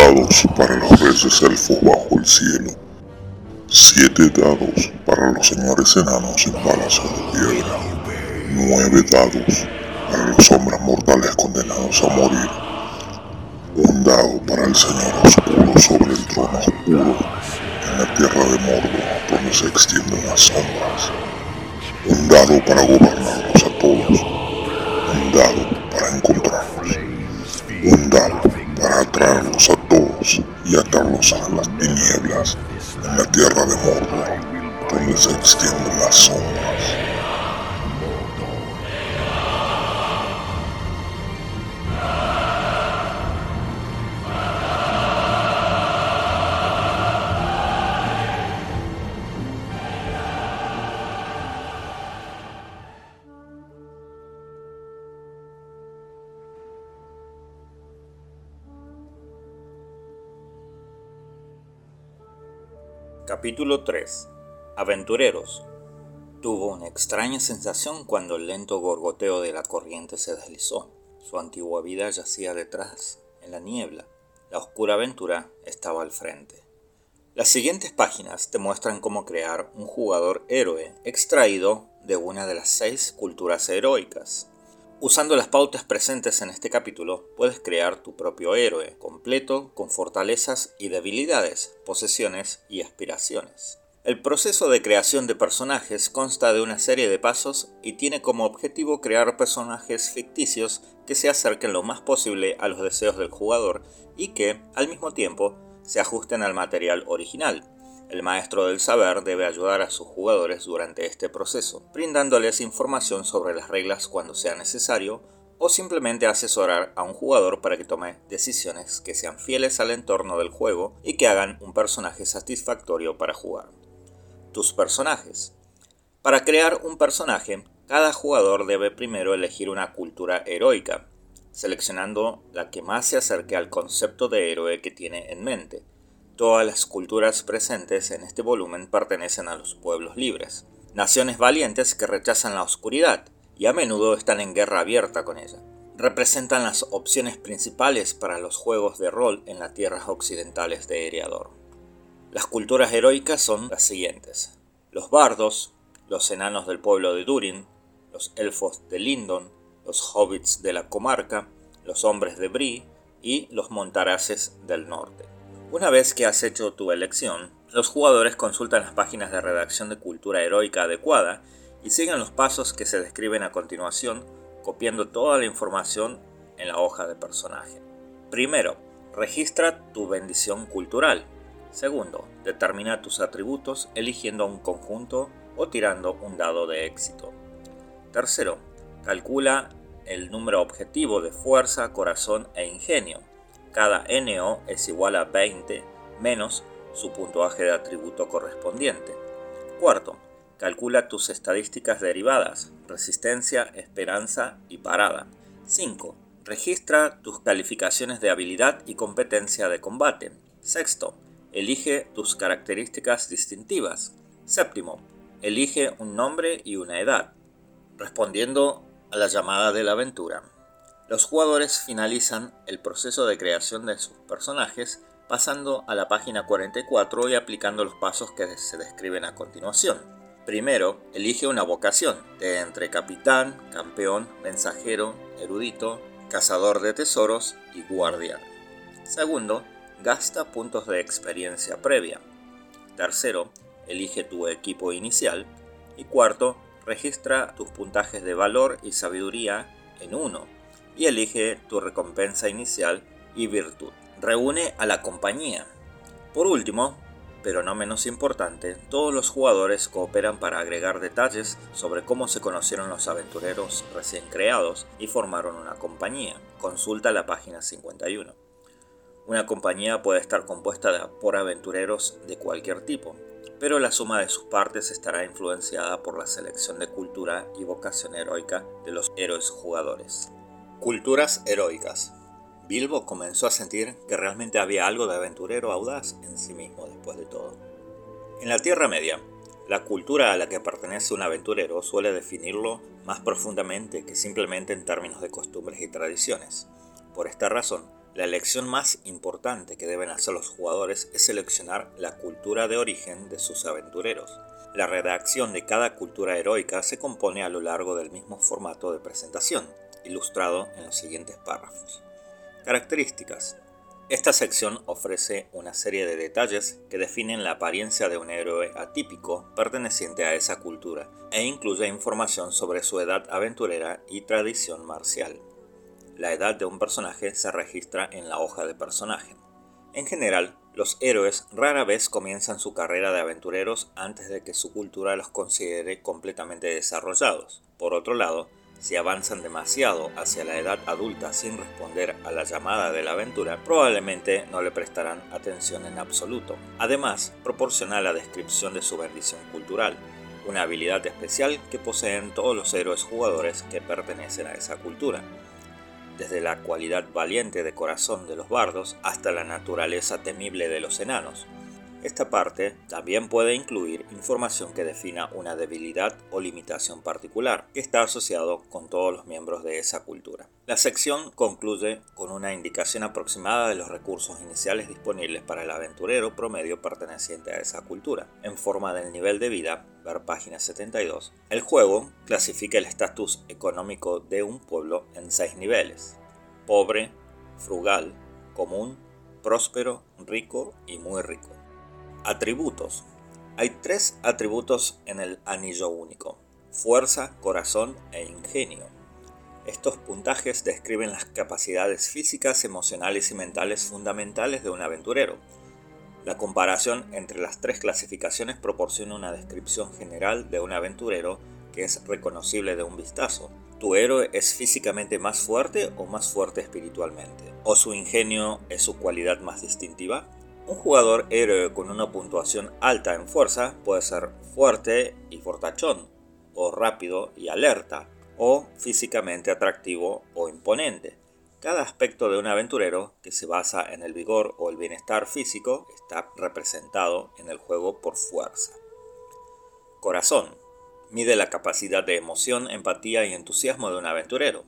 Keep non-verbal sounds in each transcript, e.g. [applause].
dados para los reyes elfos bajo el cielo, siete dados para los señores enanos en palacio de piedra, nueve dados para los hombres mortales condenados a morir, un dado para el señor oscuro sobre el trono oscuro en la tierra de Mordor donde se extienden las sombras, un dado para gobernarlos a todos, un dado para encontrarlos, un dado a todos y atarlos a las tinieblas en la tierra de Mordor, donde se extienden las sombras. Capítulo 3 Aventureros Tuvo una extraña sensación cuando el lento gorgoteo de la corriente se deslizó. Su antigua vida yacía detrás, en la niebla. La oscura aventura estaba al frente. Las siguientes páginas te muestran cómo crear un jugador héroe extraído de una de las seis culturas heroicas. Usando las pautas presentes en este capítulo, puedes crear tu propio héroe, completo, con fortalezas y debilidades, posesiones y aspiraciones. El proceso de creación de personajes consta de una serie de pasos y tiene como objetivo crear personajes ficticios que se acerquen lo más posible a los deseos del jugador y que, al mismo tiempo, se ajusten al material original, el maestro del saber debe ayudar a sus jugadores durante este proceso, brindándoles información sobre las reglas cuando sea necesario o simplemente asesorar a un jugador para que tome decisiones que sean fieles al entorno del juego y que hagan un personaje satisfactorio para jugar. Tus personajes. Para crear un personaje, cada jugador debe primero elegir una cultura heroica, seleccionando la que más se acerque al concepto de héroe que tiene en mente. Todas las culturas presentes en este volumen pertenecen a los pueblos libres, naciones valientes que rechazan la oscuridad y a menudo están en guerra abierta con ella. Representan las opciones principales para los juegos de rol en las tierras occidentales de Eriador. Las culturas heroicas son las siguientes: los bardos, los enanos del pueblo de Durin, los elfos de Lindon, los hobbits de la comarca, los hombres de Bree y los montaraces del norte. Una vez que has hecho tu elección, los jugadores consultan las páginas de redacción de cultura heroica adecuada y siguen los pasos que se describen a continuación, copiando toda la información en la hoja de personaje. Primero, registra tu bendición cultural. Segundo, determina tus atributos eligiendo un conjunto o tirando un dado de éxito. Tercero, calcula el número objetivo de fuerza, corazón e ingenio. Cada NO es igual a 20 menos su puntuaje de atributo correspondiente. Cuarto, calcula tus estadísticas derivadas, resistencia, esperanza y parada. 5. Registra tus calificaciones de habilidad y competencia de combate. Sexto, elige tus características distintivas. Séptimo, elige un nombre y una edad, respondiendo a la llamada de la aventura. Los jugadores finalizan el proceso de creación de sus personajes pasando a la página 44 y aplicando los pasos que se describen a continuación. Primero, elige una vocación de entre capitán, campeón, mensajero, erudito, cazador de tesoros y guardián. Segundo, gasta puntos de experiencia previa. Tercero, elige tu equipo inicial. Y cuarto, registra tus puntajes de valor y sabiduría en 1 y elige tu recompensa inicial y virtud. Reúne a la compañía. Por último, pero no menos importante, todos los jugadores cooperan para agregar detalles sobre cómo se conocieron los aventureros recién creados y formaron una compañía. Consulta la página 51. Una compañía puede estar compuesta por aventureros de cualquier tipo, pero la suma de sus partes estará influenciada por la selección de cultura y vocación heroica de los héroes jugadores. Culturas heroicas. Bilbo comenzó a sentir que realmente había algo de aventurero audaz en sí mismo después de todo. En la Tierra Media, la cultura a la que pertenece un aventurero suele definirlo más profundamente que simplemente en términos de costumbres y tradiciones. Por esta razón, La elección más importante que deben hacer los jugadores es seleccionar la cultura de origen de sus aventureros. La redacción de cada cultura heroica se compone a lo largo del mismo formato de presentación, ilustrado en los siguientes párrafos. Características. Esta sección ofrece una serie de detalles que definen la apariencia de un héroe atípico perteneciente a esa cultura e incluye información sobre su edad aventurera y tradición marcial. La edad de un personaje se registra en la hoja de personaje. En general, los héroes rara vez comienzan su carrera de aventureros antes de que su cultura los considere completamente desarrollados. Por otro lado, si avanzan demasiado hacia la edad adulta sin responder a la llamada de la aventura, probablemente no le prestarán atención en absoluto. Además, proporciona la descripción de su bendición cultural, una habilidad especial que poseen todos los héroes jugadores que pertenecen a esa cultura desde la cualidad valiente de corazón de los bardos hasta la naturaleza temible de los enanos. Esta parte también puede incluir información que defina una debilidad o limitación particular, que está asociado con todos los miembros de esa cultura. La sección concluye con una indicación aproximada de los recursos iniciales disponibles para el aventurero promedio perteneciente a esa cultura, en forma del nivel de vida, ver página 72. El juego clasifica el estatus económico de un pueblo en seis niveles, pobre, frugal, común, próspero, rico y muy rico. Atributos. Hay tres atributos en el anillo único. Fuerza, corazón e ingenio. Estos puntajes describen las capacidades físicas, emocionales y mentales fundamentales de un aventurero. La comparación entre las tres clasificaciones proporciona una descripción general de un aventurero que es reconocible de un vistazo. ¿Tu héroe es físicamente más fuerte o más fuerte espiritualmente? ¿O su ingenio es su cualidad más distintiva? Un jugador héroe con una puntuación alta en fuerza puede ser fuerte y fortachón, o rápido y alerta, o físicamente atractivo o imponente. Cada aspecto de un aventurero, que se basa en el vigor o el bienestar físico, está representado en el juego por fuerza. Corazón. Mide la capacidad de emoción, empatía y entusiasmo de un aventurero.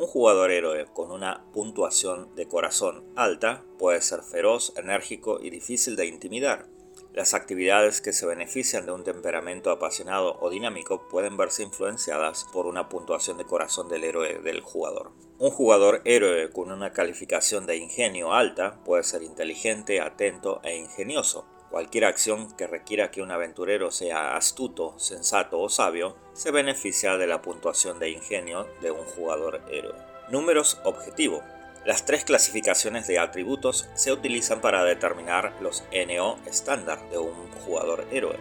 Un jugador héroe con una puntuación de corazón alta puede ser feroz, enérgico y difícil de intimidar. Las actividades que se benefician de un temperamento apasionado o dinámico pueden verse influenciadas por una puntuación de corazón del héroe del jugador. Un jugador héroe con una calificación de ingenio alta puede ser inteligente, atento e ingenioso. Cualquier acción que requiera que un aventurero sea astuto, sensato o sabio se beneficia de la puntuación de ingenio de un jugador héroe. Números objetivo. Las tres clasificaciones de atributos se utilizan para determinar los NO estándar de un jugador héroe.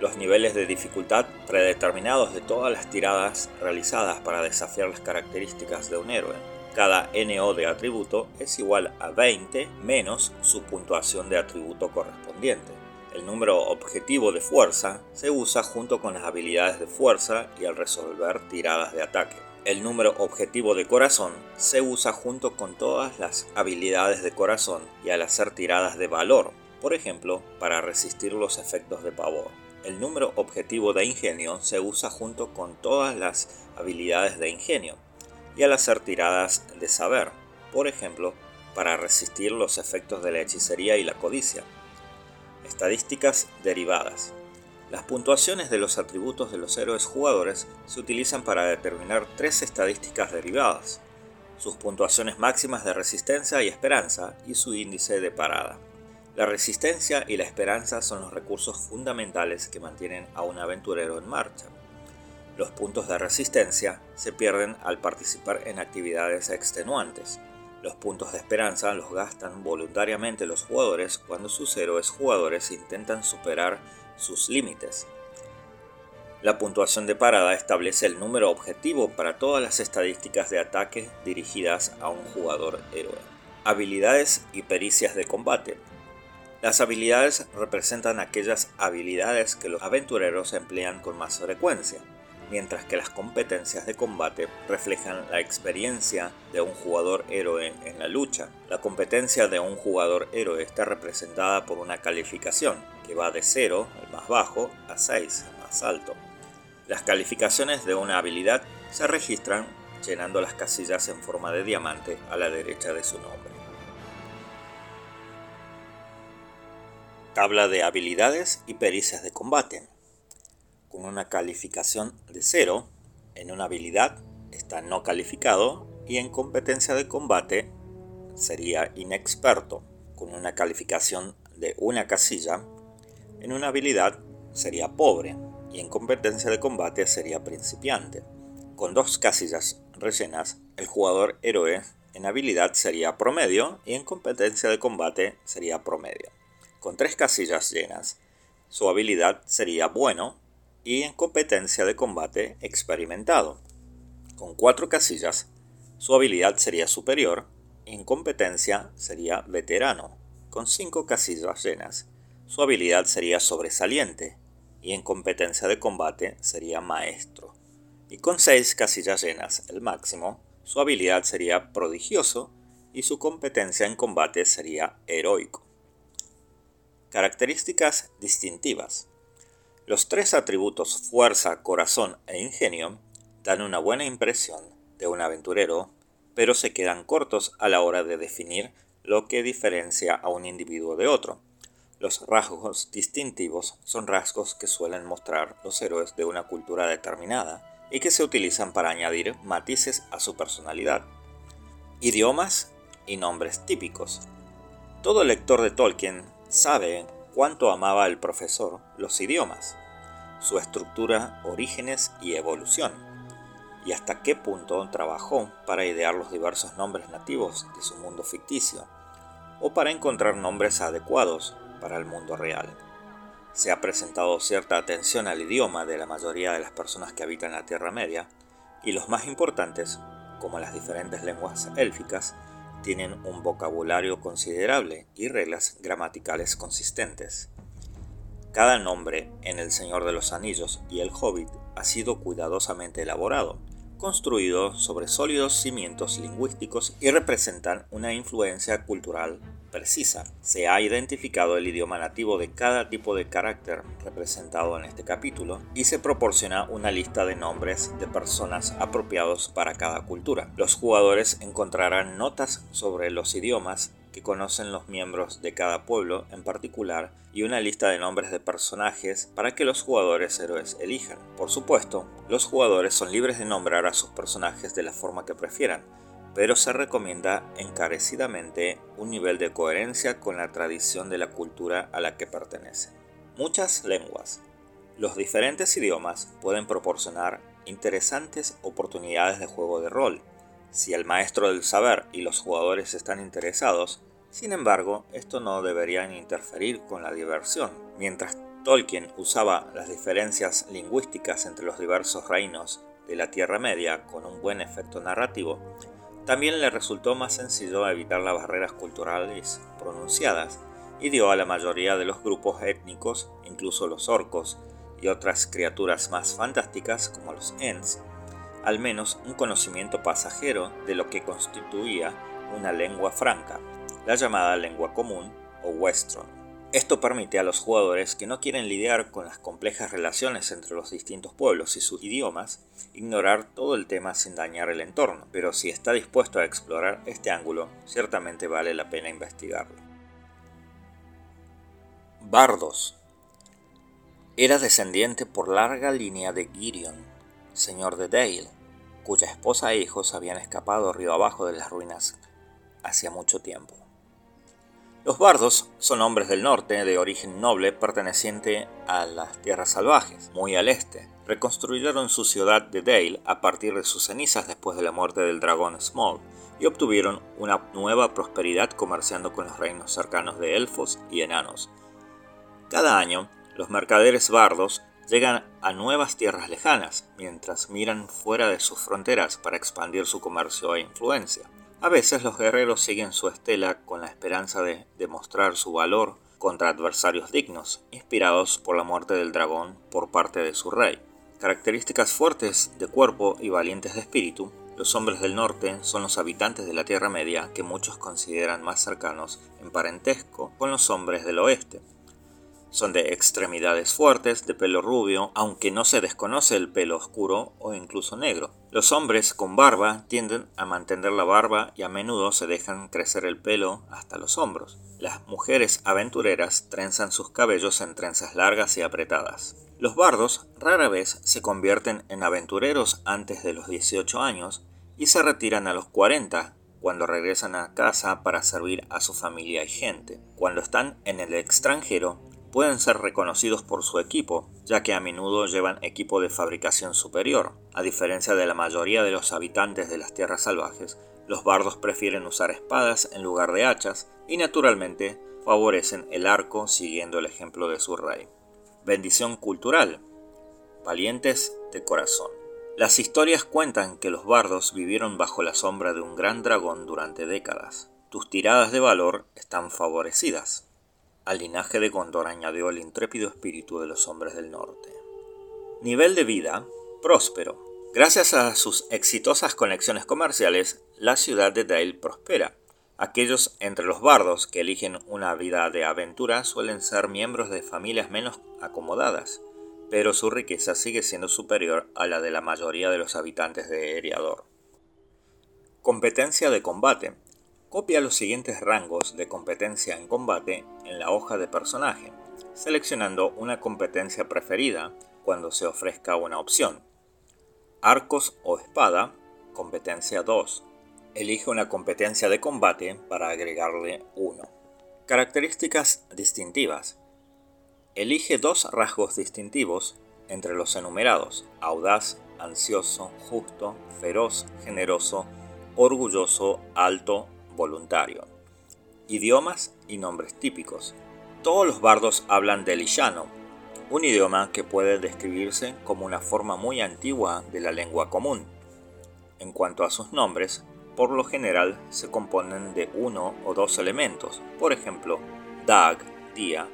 Los niveles de dificultad predeterminados de todas las tiradas realizadas para desafiar las características de un héroe. Cada NO de atributo es igual a 20 menos su puntuación de atributo correspondiente. El número objetivo de fuerza se usa junto con las habilidades de fuerza y al resolver tiradas de ataque. El número objetivo de corazón se usa junto con todas las habilidades de corazón y al hacer tiradas de valor, por ejemplo, para resistir los efectos de pavor. El número objetivo de ingenio se usa junto con todas las habilidades de ingenio, y al hacer tiradas de saber, por ejemplo, para resistir los efectos de la hechicería y la codicia. Estadísticas derivadas. Las puntuaciones de los atributos de los héroes jugadores se utilizan para determinar tres estadísticas derivadas, sus puntuaciones máximas de resistencia y esperanza y su índice de parada. La resistencia y la esperanza son los recursos fundamentales que mantienen a un aventurero en marcha. Los puntos de resistencia se pierden al participar en actividades extenuantes. Los puntos de esperanza los gastan voluntariamente los jugadores cuando sus héroes jugadores intentan superar sus límites. La puntuación de parada establece el número objetivo para todas las estadísticas de ataque dirigidas a un jugador héroe. Habilidades y pericias de combate. Las habilidades representan aquellas habilidades que los aventureros emplean con más frecuencia mientras que las competencias de combate reflejan la experiencia de un jugador héroe en la lucha. La competencia de un jugador héroe está representada por una calificación, que va de 0, el más bajo, a 6, el más alto. Las calificaciones de una habilidad se registran llenando las casillas en forma de diamante a la derecha de su nombre. Tabla de habilidades y pericias de combate. Con una calificación de 0, en una habilidad está no calificado y en competencia de combate sería inexperto. Con una calificación de una casilla, en una habilidad sería pobre y en competencia de combate sería principiante. Con dos casillas rellenas, el jugador héroe en habilidad sería promedio y en competencia de combate sería promedio. Con tres casillas llenas, su habilidad sería bueno y en competencia de combate experimentado. Con cuatro casillas, su habilidad sería superior en competencia sería veterano. Con cinco casillas llenas, su habilidad sería sobresaliente y en competencia de combate sería maestro. Y con seis casillas llenas, el máximo, su habilidad sería prodigioso y su competencia en combate sería heroico. Características distintivas. Los tres atributos fuerza, corazón e ingenio dan una buena impresión de un aventurero, pero se quedan cortos a la hora de definir lo que diferencia a un individuo de otro. Los rasgos distintivos son rasgos que suelen mostrar los héroes de una cultura determinada y que se utilizan para añadir matices a su personalidad. Idiomas y nombres típicos. Todo lector de Tolkien sabe cuánto amaba el profesor los idiomas, su estructura, orígenes y evolución, y hasta qué punto trabajó para idear los diversos nombres nativos de su mundo ficticio, o para encontrar nombres adecuados para el mundo real. Se ha presentado cierta atención al idioma de la mayoría de las personas que habitan la Tierra Media, y los más importantes, como las diferentes lenguas élficas, tienen un vocabulario considerable y reglas gramaticales consistentes. Cada nombre en El Señor de los Anillos y El Hobbit ha sido cuidadosamente elaborado, construido sobre sólidos cimientos lingüísticos y representan una influencia cultural precisa. Se ha identificado el idioma nativo de cada tipo de carácter representado en este capítulo y se proporciona una lista de nombres de personas apropiados para cada cultura. Los jugadores encontrarán notas sobre los idiomas que conocen los miembros de cada pueblo en particular y una lista de nombres de personajes para que los jugadores héroes elijan. Por supuesto, los jugadores son libres de nombrar a sus personajes de la forma que prefieran, pero se recomienda encarecidamente un nivel de coherencia con la tradición de la cultura a la que pertenecen. Muchas lenguas. Los diferentes idiomas pueden proporcionar interesantes oportunidades de juego de rol, si el maestro del saber y los jugadores están interesados, sin embargo, esto no debería interferir con la diversión. Mientras Tolkien usaba las diferencias lingüísticas entre los diversos reinos de la Tierra Media con un buen efecto narrativo, también le resultó más sencillo evitar las barreras culturales pronunciadas y dio a la mayoría de los grupos étnicos, incluso los orcos y otras criaturas más fantásticas como los Ents, al menos un conocimiento pasajero de lo que constituía una lengua franca, la llamada lengua común o Westron. Esto permite a los jugadores que no quieren lidiar con las complejas relaciones entre los distintos pueblos y sus idiomas, ignorar todo el tema sin dañar el entorno, pero si está dispuesto a explorar este ángulo, ciertamente vale la pena investigarlo. Bardos Era descendiente por larga línea de Girion, señor de Dale, cuya esposa e hijos habían escapado río abajo de las ruinas hacía mucho tiempo. Los bardos son hombres del norte de origen noble perteneciente a las tierras salvajes, muy al este. Reconstruyeron su ciudad de Dale a partir de sus cenizas después de la muerte del dragón Small y obtuvieron una nueva prosperidad comerciando con los reinos cercanos de elfos y enanos. Cada año, los mercaderes bardos llegan a nuevas tierras lejanas mientras miran fuera de sus fronteras para expandir su comercio e influencia. A veces los guerreros siguen su estela con la esperanza de demostrar su valor contra adversarios dignos, inspirados por la muerte del dragón por parte de su rey. Características fuertes de cuerpo y valientes de espíritu, los hombres del norte son los habitantes de la Tierra Media que muchos consideran más cercanos en parentesco con los hombres del oeste. Son de extremidades fuertes, de pelo rubio, aunque no se desconoce el pelo oscuro o incluso negro. Los hombres con barba tienden a mantener la barba y a menudo se dejan crecer el pelo hasta los hombros. Las mujeres aventureras trenzan sus cabellos en trenzas largas y apretadas. Los bardos rara vez se convierten en aventureros antes de los 18 años y se retiran a los 40 cuando regresan a casa para servir a su familia y gente. Cuando están en el extranjero, pueden ser reconocidos por su equipo, ya que a menudo llevan equipo de fabricación superior. A diferencia de la mayoría de los habitantes de las tierras salvajes, los bardos prefieren usar espadas en lugar de hachas y naturalmente favorecen el arco siguiendo el ejemplo de su rey. Bendición cultural. Valientes de corazón. Las historias cuentan que los bardos vivieron bajo la sombra de un gran dragón durante décadas. Tus tiradas de valor están favorecidas. Al linaje de Gondor añadió el intrépido espíritu de los hombres del norte. Nivel de vida próspero. Gracias a sus exitosas conexiones comerciales, la ciudad de Dale prospera. Aquellos entre los bardos que eligen una vida de aventura suelen ser miembros de familias menos acomodadas, pero su riqueza sigue siendo superior a la de la mayoría de los habitantes de Eriador. Competencia de combate. Copia los siguientes rangos de competencia en combate en la hoja de personaje, seleccionando una competencia preferida cuando se ofrezca una opción. Arcos o espada, competencia 2. Elige una competencia de combate para agregarle 1. Características distintivas. Elige dos rasgos distintivos entre los enumerados, audaz, ansioso, justo, feroz, generoso, orgulloso, alto, voluntario. Idiomas y nombres típicos. Todos los bardos hablan del illano, un idioma que puede describirse como una forma muy antigua de la lengua común. En cuanto a sus nombres, por lo general se componen de uno o dos elementos, por ejemplo, Dag, día,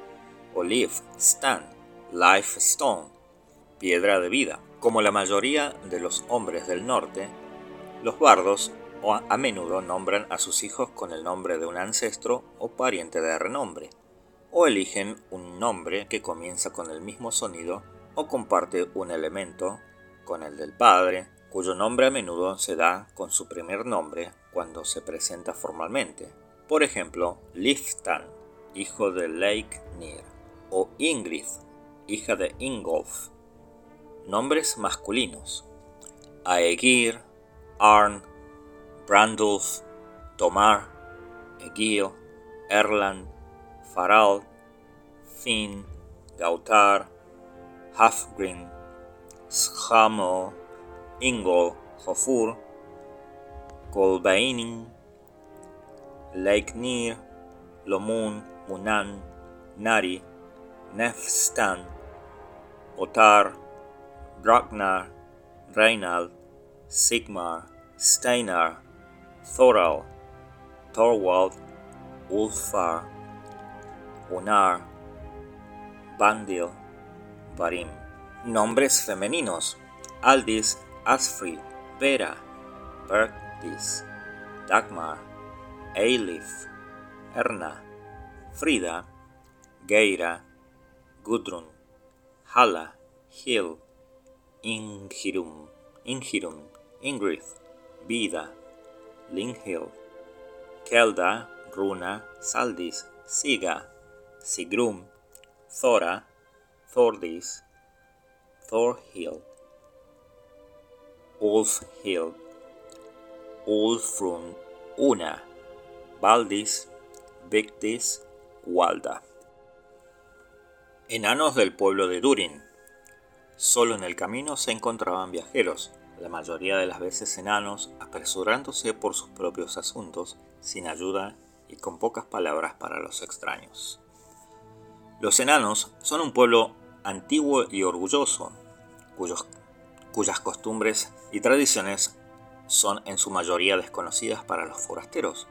o Leaf, stand, life stone, piedra de vida. Como la mayoría de los hombres del norte, los bardos o a menudo nombran a sus hijos con el nombre de un ancestro o pariente de renombre, o eligen un nombre que comienza con el mismo sonido o comparte un elemento con el del padre, cuyo nombre a menudo se da con su primer nombre cuando se presenta formalmente. Por ejemplo, Liftan, hijo de Lake Nir, o Ingrid, hija de Ingolf. Nombres masculinos. Aegir, Arn, Brandulf, Tomar, Egil, Erland, Faral, Finn, Gautar, Hafgrim, Schamo, Ingol, Hofur, Kolbainin, Leiknir, Lomun, Munan, Nari, Nefstan, Otar, Draknar, Reinald, Sigmar, Steinar, Thoral, Thorwald, Ulfar, Unar, Bandil, Barim. Nombres femeninos: Aldis, Asfrid, Vera, Bergdis, Dagmar, Eilif, Erna, Frida, Geira, Gudrun, Hala, Hill, Ingirum, Ingirum, Ingrid, Vida, Linghild, Kelda, Runa, Saldis, Siga, Sigrum, Thora, Thordis, Thorhild, Ulfhild, Ulfrun, Una, Valdis, Victis, Walda. Enanos del pueblo de Durin. Solo en el camino se encontraban viajeros, la mayoría de las veces enanos, apresurándose por sus propios asuntos, sin ayuda y con pocas palabras para los extraños. Los enanos son un pueblo antiguo y orgulloso, cuyas costumbres y tradiciones son en su mayoría desconocidas para los forasteros.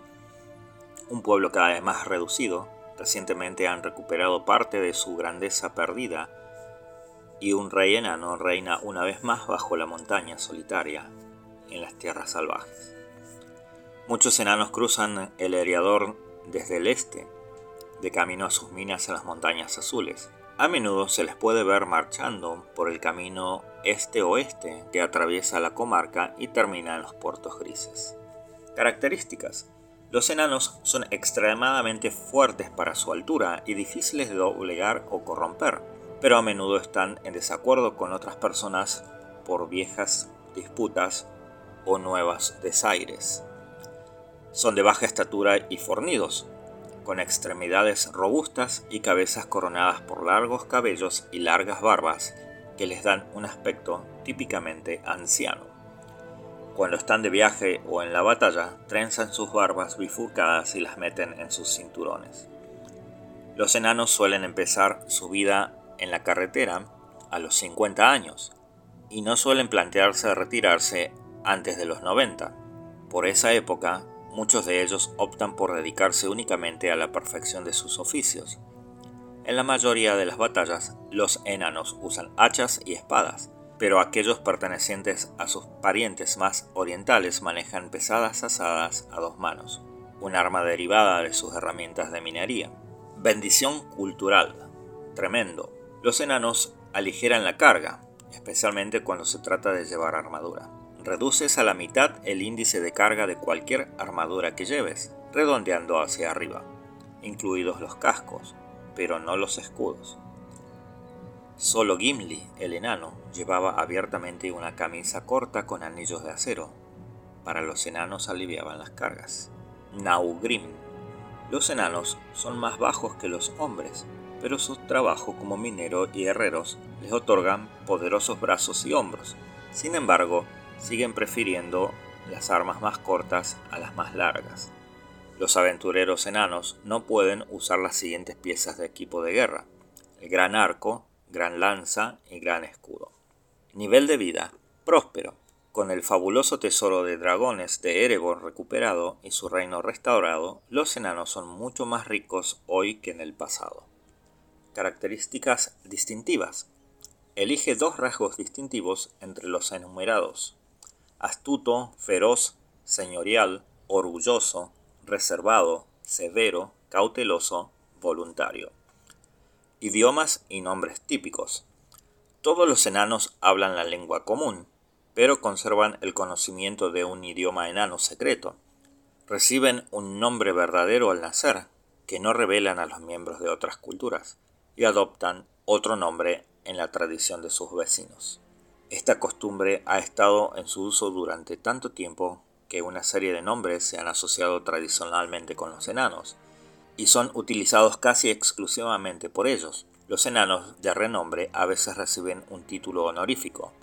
Un pueblo cada vez más reducido, recientemente han recuperado parte de su grandeza perdida y un rey enano reina una vez más bajo la montaña solitaria en las tierras salvajes. Muchos enanos cruzan el Eriador desde el este, de camino a sus minas en las montañas azules. A menudo se les puede ver marchando por el camino este-oeste que atraviesa la comarca y termina en los puertos grises. Características. Los enanos son extremadamente fuertes para su altura y difíciles de doblegar o corromper, pero a menudo están en desacuerdo con otras personas por viejas disputas o nuevas desaires. Son de baja estatura y fornidos, con extremidades robustas y cabezas coronadas por largos cabellos y largas barbas que les dan un aspecto típicamente anciano. Cuando están de viaje o en la batalla, trenzan sus barbas bifurcadas y las meten en sus cinturones. Los enanos suelen empezar su vida en la carretera a los 50 años y no suelen plantearse retirarse antes de los 90. Por esa época, muchos de ellos optan por dedicarse únicamente a la perfección de sus oficios. En la mayoría de las batallas, los enanos usan hachas y espadas, pero aquellos pertenecientes a sus parientes más orientales manejan pesadas asadas a dos manos, un arma derivada de sus herramientas de minería. Bendición cultural. Tremendo. Los enanos aligeran la carga, especialmente cuando se trata de llevar armadura reduces a la mitad el índice de carga de cualquier armadura que lleves, redondeando hacia arriba, incluidos los cascos, pero no los escudos. Solo Gimli, el enano, llevaba abiertamente una camisa corta con anillos de acero. Para los enanos aliviaban las cargas. Naugrim. Los enanos son más bajos que los hombres, pero su trabajo como minero y herreros les otorgan poderosos brazos y hombros. Sin embargo, siguen prefiriendo las armas más cortas a las más largas. Los aventureros enanos no pueden usar las siguientes piezas de equipo de guerra, el gran arco, gran lanza y gran escudo. Nivel de vida, próspero. Con el fabuloso tesoro de dragones de Erebor recuperado y su reino restaurado, los enanos son mucho más ricos hoy que en el pasado. Características distintivas. Elige dos rasgos distintivos entre los enumerados astuto, feroz, señorial, orgulloso, reservado, severo, cauteloso, voluntario. Idiomas y nombres típicos. Todos los enanos hablan la lengua común, pero conservan el conocimiento de un idioma enano secreto. Reciben un nombre verdadero al nacer, que no revelan a los miembros de otras culturas, y adoptan otro nombre en la tradición de sus vecinos. Esta costumbre ha estado en su uso durante tanto tiempo que una serie de nombres se han asociado tradicionalmente con los enanos, y son utilizados casi exclusivamente por ellos. Los enanos de renombre a veces reciben un título honorífico,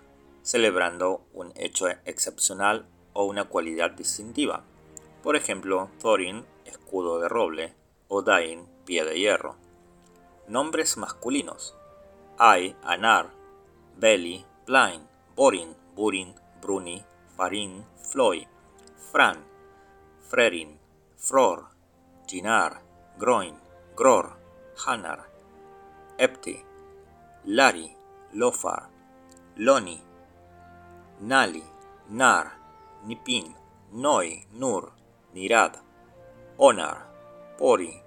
celebrando un hecho excepcional o una cualidad distintiva. Por ejemplo, Thorin, escudo de roble, o Dain, pie de hierro. Nombres masculinos. Ai, Anar, Beli, Blind, Borin, Burin, Bruni, Farin, Floy, Fran, Frerin, Fror, Ginar, Groin, Gror, Hanar, Epti, Lari, Lofar, Loni, Nali, Nar, Nipin, Noi, Nur, Nirad, Onar, Pori,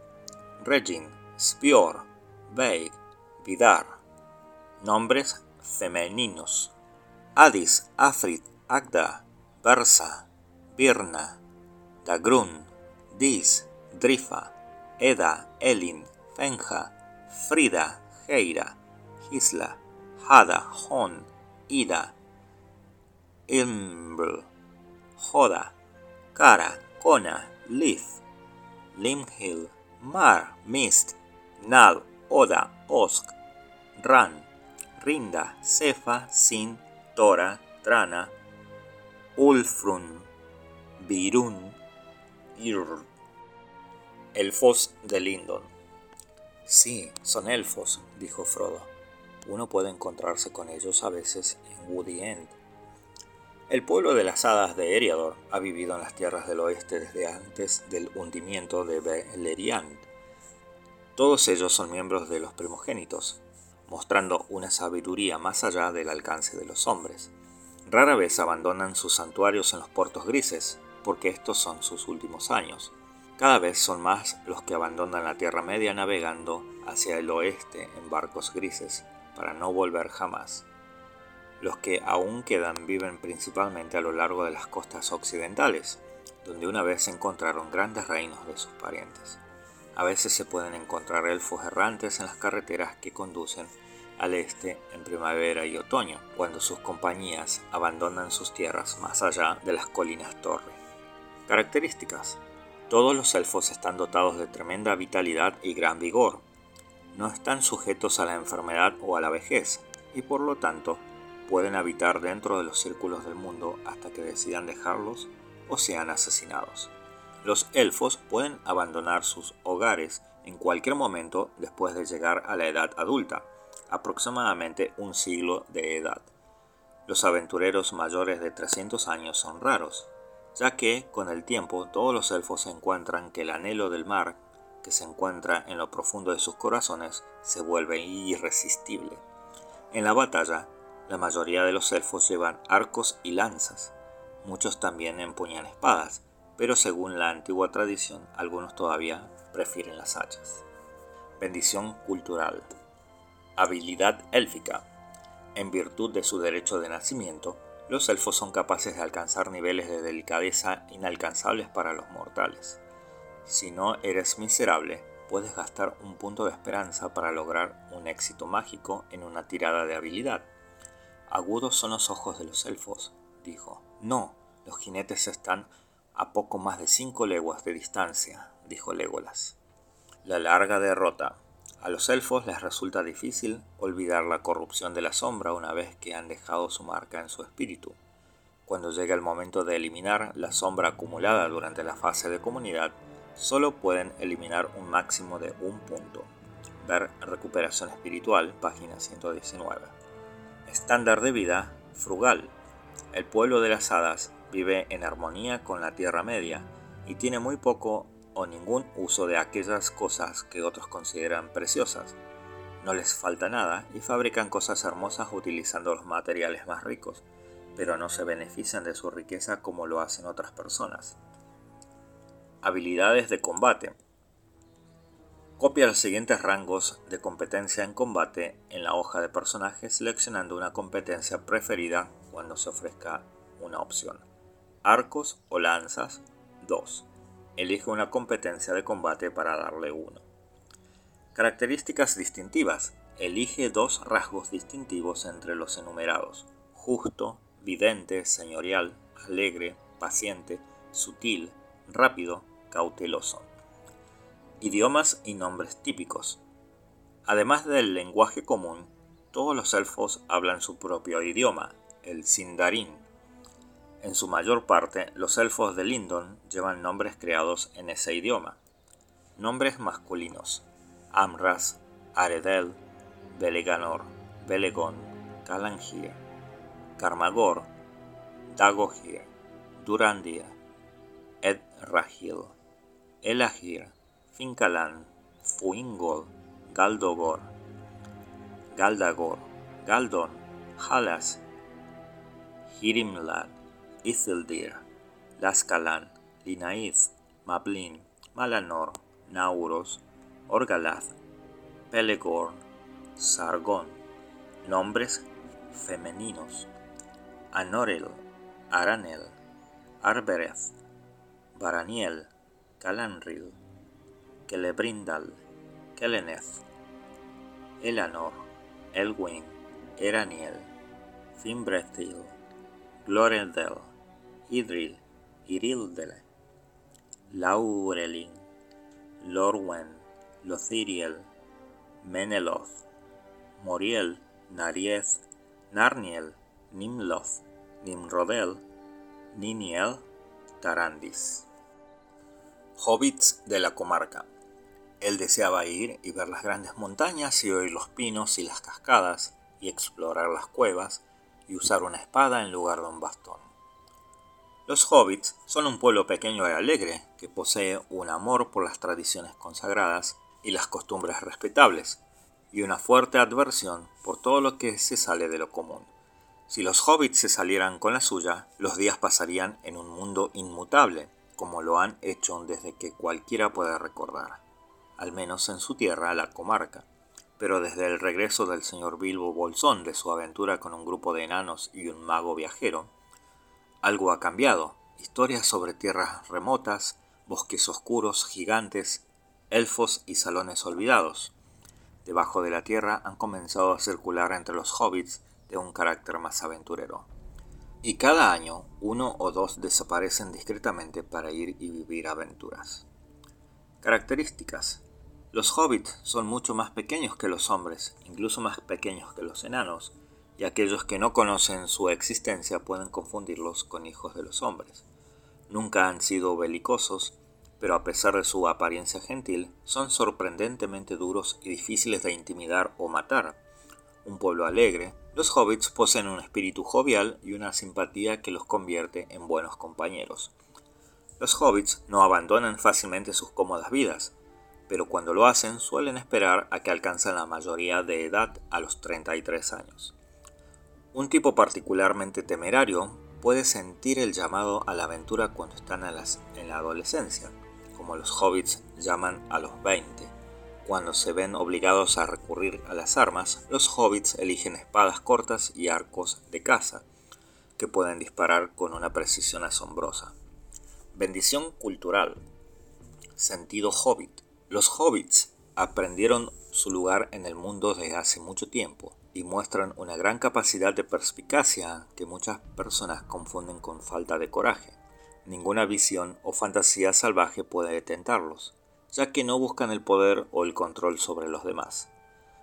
Regin, Spior, Veig, Vidar. Nombres femeninos. Adis, Afrit, Agda, Bersa, Birna, Dagrun, Dis, Drifa, Eda, Elin, Fenja, Frida, Heira, Hisla, Hada, Hon, Ida, Ilmbl, Joda, Kara, Kona, Lith, Limhil, Mar, Mist, Nal, Oda, Osk, Ran, Rinda, Cefa, Sin, Tora, Trana, Ulfrun, Virun, Ir. Elfos de Lindon. Sí, son elfos, dijo Frodo. Uno puede encontrarse con ellos a veces en Woody End. El pueblo de las hadas de Eriador ha vivido en las tierras del oeste desde antes del hundimiento de Beleriand. Todos ellos son miembros de los primogénitos, mostrando una sabiduría más allá del alcance de los hombres. Rara vez abandonan sus santuarios en los puertos grises, porque estos son sus últimos años. Cada vez son más los que abandonan la Tierra Media navegando hacia el oeste en barcos grises para no volver jamás. Los que aún quedan viven principalmente a lo largo de las costas occidentales, donde una vez encontraron grandes reinos de sus parientes. A veces se pueden encontrar elfos errantes en las carreteras que conducen al este en primavera y otoño, cuando sus compañías abandonan sus tierras más allá de las colinas torre. Características todos los elfos están dotados de tremenda vitalidad y gran vigor. No están sujetos a la enfermedad o a la vejez, y por lo tanto pueden habitar dentro de los círculos del mundo hasta que decidan dejarlos o sean asesinados. Los elfos pueden abandonar sus hogares en cualquier momento después de llegar a la edad adulta, aproximadamente un siglo de edad. Los aventureros mayores de 300 años son raros, ya que con el tiempo todos los elfos encuentran que el anhelo del mar, que se encuentra en lo profundo de sus corazones, se vuelve irresistible. En la batalla, la mayoría de los elfos llevan arcos y lanzas, muchos también empuñan espadas, pero según la antigua tradición, algunos todavía prefieren las hachas. Bendición cultural. Habilidad élfica. En virtud de su derecho de nacimiento, los elfos son capaces de alcanzar niveles de delicadeza inalcanzables para los mortales. Si no eres miserable, puedes gastar un punto de esperanza para lograr un éxito mágico en una tirada de habilidad. Agudos son los ojos de los elfos, dijo. No, los jinetes están a poco más de cinco leguas de distancia, dijo Legolas. La larga derrota. A los elfos les resulta difícil olvidar la corrupción de la sombra una vez que han dejado su marca en su espíritu. Cuando llega el momento de eliminar la sombra acumulada durante la fase de comunidad, solo pueden eliminar un máximo de un punto. Ver Recuperación Espiritual, página 119. Estándar de vida, frugal. El pueblo de las hadas vive en armonía con la Tierra Media y tiene muy poco o ningún uso de aquellas cosas que otros consideran preciosas. No les falta nada y fabrican cosas hermosas utilizando los materiales más ricos, pero no se benefician de su riqueza como lo hacen otras personas. Habilidades de combate. Copia los siguientes rangos de competencia en combate en la hoja de personaje seleccionando una competencia preferida cuando se ofrezca una opción. Arcos o lanzas 2. Elige una competencia de combate para darle uno. Características distintivas. Elige dos rasgos distintivos entre los enumerados. Justo, vidente, señorial, alegre, paciente, sutil, rápido, cauteloso. Idiomas y nombres típicos. Además del lenguaje común, todos los elfos hablan su propio idioma, el Sindarin, en su mayor parte, los elfos de Lindon llevan nombres creados en ese idioma. Nombres masculinos: Amras, Aredel, Beleganor, Belegon, Kalangir, Karmagor, Dagogir, Durandir, Edragil, Elahir, Finkalan, Fuingol, Galdogor, Galdagor, Galdon, Halas, Hirimlad, Isildir, Lascalan, Linaith, Mablin, Malanor, Nauros, Orgalath, Pelegorn, Sargón. Nombres femeninos. Anorel, Aranel, Arbereth, Baraniel, Calanril, Celebrindal, Keleneth, Elanor, Elwyn, Eraniel, Fimbrethil, Glorendel, Idril, Irildele, Laurelin, Lorwen, Lothiriel, Meneloth, Moriel, Narieth, Narniel, Nimloth, Nimrodel, Niniel, Tarandis. Hobbits de la comarca. Él deseaba ir y ver las grandes montañas y oír los pinos y las cascadas y explorar las cuevas y usar una espada en lugar de un bastón. Los hobbits son un pueblo pequeño y alegre que posee un amor por las tradiciones consagradas y las costumbres respetables, y una fuerte adversión por todo lo que se sale de lo común. Si los hobbits se salieran con la suya, los días pasarían en un mundo inmutable, como lo han hecho desde que cualquiera puede recordar, al menos en su tierra, la comarca. Pero desde el regreso del señor Bilbo Bolsón de su aventura con un grupo de enanos y un mago viajero, algo ha cambiado. Historias sobre tierras remotas, bosques oscuros, gigantes, elfos y salones olvidados. Debajo de la tierra han comenzado a circular entre los hobbits de un carácter más aventurero. Y cada año uno o dos desaparecen discretamente para ir y vivir aventuras. Características. Los hobbits son mucho más pequeños que los hombres, incluso más pequeños que los enanos, y aquellos que no conocen su existencia pueden confundirlos con hijos de los hombres. Nunca han sido belicosos, pero a pesar de su apariencia gentil, son sorprendentemente duros y difíciles de intimidar o matar. Un pueblo alegre, los hobbits poseen un espíritu jovial y una simpatía que los convierte en buenos compañeros. Los hobbits no abandonan fácilmente sus cómodas vidas, pero cuando lo hacen suelen esperar a que alcancen la mayoría de edad a los 33 años. Un tipo particularmente temerario puede sentir el llamado a la aventura cuando están en, la adolescencia, como los hobbits llaman a los 20 cuando se ven obligados a recurrir a las armas, los hobbits eligen espadas cortas y arcos de caza, que pueden disparar con una precisión asombrosa. Bendición cultural. Sentido hobbit. Los hobbits aprendieron su lugar en el mundo desde hace mucho tiempo y muestran una gran capacidad de perspicacia que muchas personas confunden con falta de coraje. Ninguna visión o fantasía salvaje puede tentarlos ya que no buscan el poder o el control sobre los demás.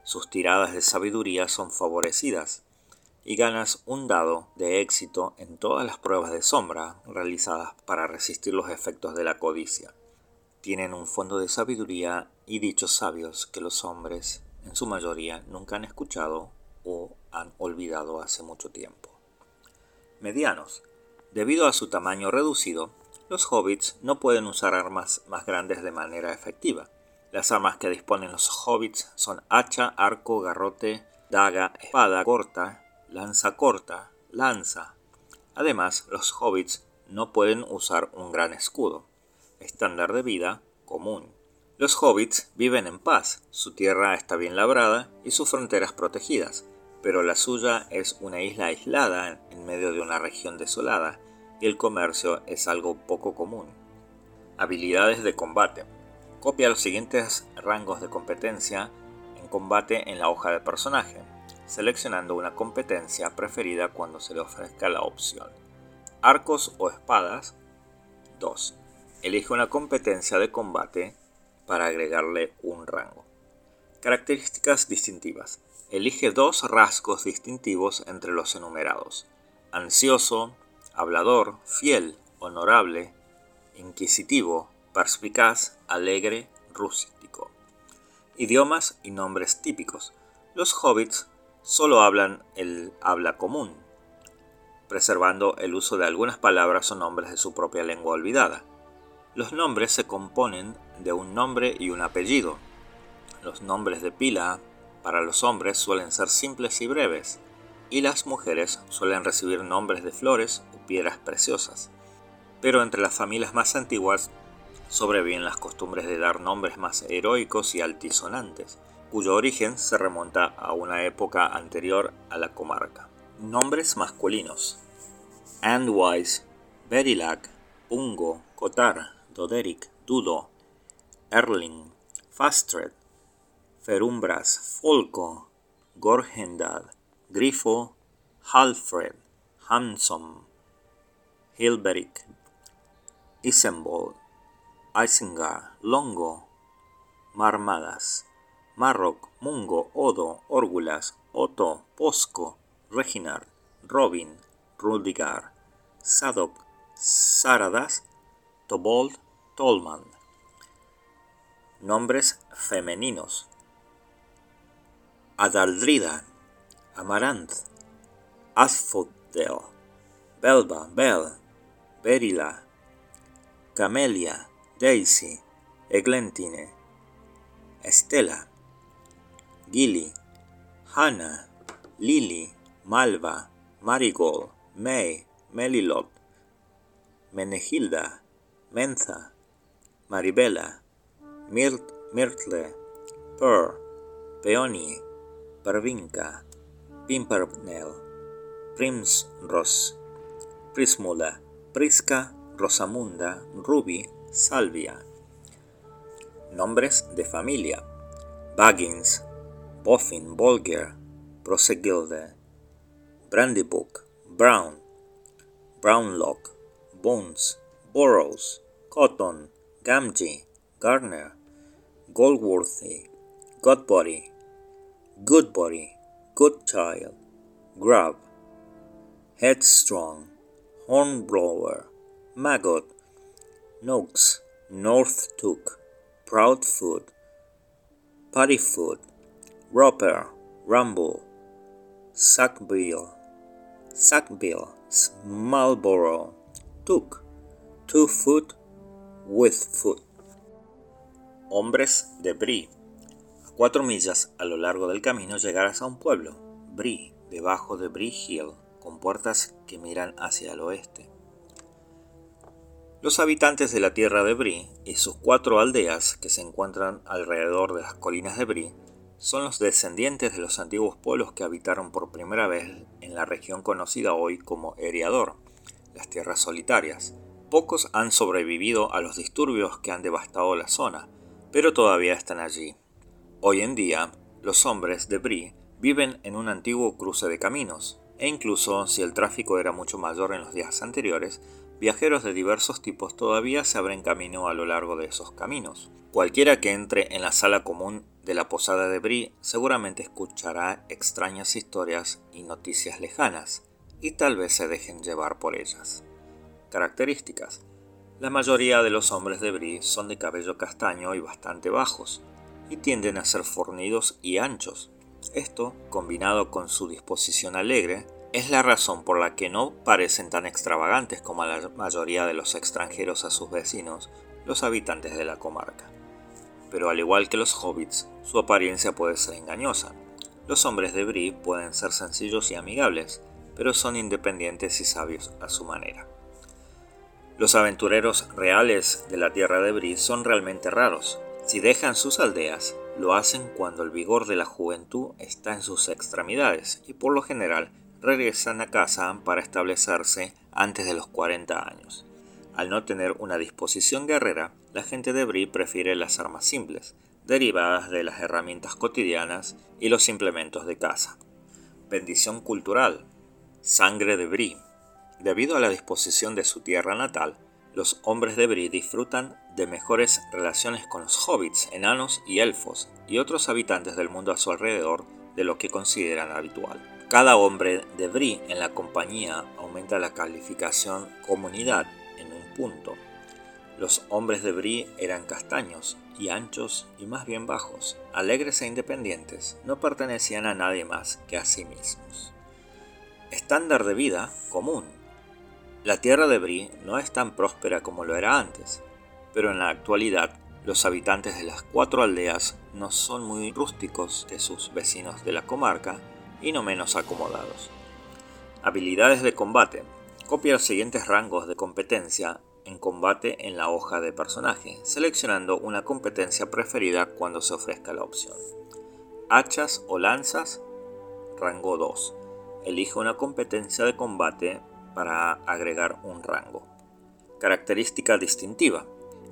Sus tiradas de sabiduría son favorecidas y ganas un dado de éxito en todas las pruebas de sombra realizadas para resistir los efectos de la codicia. Tienen un fondo de sabiduría y dichos sabios que los hombres, en su mayoría, nunca han escuchado o han olvidado hace mucho tiempo. Medianos. Debido a su tamaño reducido, los hobbits no pueden usar armas más grandes de manera efectiva. Las armas que disponen los hobbits son hacha, arco, garrote, daga, espada corta, lanza corta, lanza. Además, los hobbits no pueden usar un gran escudo. Estándar de vida común. Los hobbits viven en paz, su tierra está bien labrada y sus fronteras protegidas, pero la suya es una isla aislada en medio de una región desolada, y el comercio es algo poco común. Habilidades de combate. Copia los siguientes rangos de competencia en combate en la hoja de personaje, seleccionando una competencia preferida cuando se le ofrezca la opción. Arcos o espadas. 2. Elige una competencia de combate para agregarle un rango. Características distintivas. Elige dos rasgos distintivos entre los enumerados. Ansioso, hablador, fiel, honorable, inquisitivo, perspicaz, alegre, rústico. Idiomas y nombres típicos. Los hobbits solo hablan el habla común, preservando el uso de algunas palabras o nombres de su propia lengua olvidada. Los nombres se componen de un nombre y un apellido. Los nombres de pila para los hombres suelen ser simples y breves, y las mujeres suelen recibir nombres de flores o piedras preciosas. Pero entre las familias más antiguas sobreviven las costumbres de dar nombres más heroicos y altisonantes, cuyo origen se remonta a una época anterior a la comarca. Nombres masculinos. Andwise, Berilac, Ungo, Cotar, Doderic, Dudo, Erling, Fastred, Ferumbras, Folco, Gorhendad, Grifo, Halfred, Hansom, Hilberic, Isenbold, Isengar, Longo, Marmadas, Marrock, Mungo, Odo, Orgulas, Otto, Posco, Reginard, Robin, Rudigar, Sadok, Saradas, Tobold, Tolman. Nombres femeninos. Adaldrida, Amaranth, Asphodel, Belba, Bell, Berila, Camelia, Daisy, Eglantine, Estela, Gilly, Hannah, Lily, Malva, Marigold, May, Melilot, Menehilda, Mentha, Maribela, Myrtle, Pearl, Peony, Pervinca, Pimpernel, Primrose, Prismula, Prisca, Rosamunda, Ruby, Salvia. Nombres de familia. Baggins, Boffin, Bolger, Prosegilde, Brandybook, Brown, Brownlock, Bones, Burrows, Cotton, Gamgee, Gardner, Goldworthy, Godbody, Goodbody, Goodchild, Grub, Headstrong, Hornblower, Maggot, Noakes, North Took, Proudfoot, Puttyfoot, Roper, Rumble, Sackbill, Sackbill, Marlboro, Took, Two Foot, With Foot. Hombres de Brie. Cuatro millas a lo largo del camino llegarás a un pueblo, Brie, debajo de Brie Hill, con puertas que miran hacia el oeste. Los habitantes de la tierra de Brie y sus cuatro aldeas que se encuentran alrededor de las colinas de Brie son los descendientes de los antiguos pueblos que habitaron por primera vez en la región conocida hoy como Eriador, las tierras solitarias. Pocos han sobrevivido a los disturbios que han devastado la zona, pero todavía están allí. Hoy en día, los hombres de Brie viven en un antiguo cruce de caminos, e incluso si el tráfico era mucho mayor en los días anteriores, viajeros de diversos tipos todavía se abren camino a lo largo de esos caminos. Cualquiera que entre en la sala común de la posada de Brie seguramente escuchará extrañas historias y noticias lejanas, y tal vez se dejen llevar por ellas. Características. La mayoría de los hombres de Brie son de cabello castaño y bastante bajos, y tienden a ser fornidos y anchos, esto, combinado con su disposición alegre, es la razón por la que no parecen tan extravagantes como la mayoría de los extranjeros a sus vecinos, los habitantes de la comarca. Pero al igual que los hobbits, su apariencia puede ser engañosa. Los hombres de Brie pueden ser sencillos y amigables, pero son independientes y sabios a su manera. Los aventureros reales de la tierra de Brie son realmente raros. Si dejan sus aldeas, lo hacen cuando el vigor de la juventud está en sus extremidades y por lo general regresan a casa para establecerse antes de los 40 años. Al no tener una disposición guerrera, la gente de Brie prefiere las armas simples, derivadas de las herramientas cotidianas y los implementos de caza. Bendición cultural. Sangre de Brie. Debido a la disposición de su tierra natal, los hombres de Brie disfrutan de mejores relaciones con los hobbits, enanos y elfos, y otros habitantes del mundo a su alrededor de lo que consideran habitual. Cada hombre de Brie en la compañía aumenta la calificación comunidad en un punto. Los hombres de Brie eran castaños y anchos y más bien bajos, alegres e independientes, no pertenecían a nadie más que a sí mismos. Estándar de vida común, la tierra de Brie no es tan próspera como lo era antes, pero en la actualidad los habitantes de las cuatro aldeas no son muy rústicos de sus vecinos de la comarca y no menos acomodados. Habilidades de combate. Copia los siguientes rangos de competencia en combate en la hoja de personaje, seleccionando una competencia preferida cuando se ofrezca la opción. Hachas o lanzas, rango 2. Elige una competencia de combate para agregar un rango. Característica distintiva.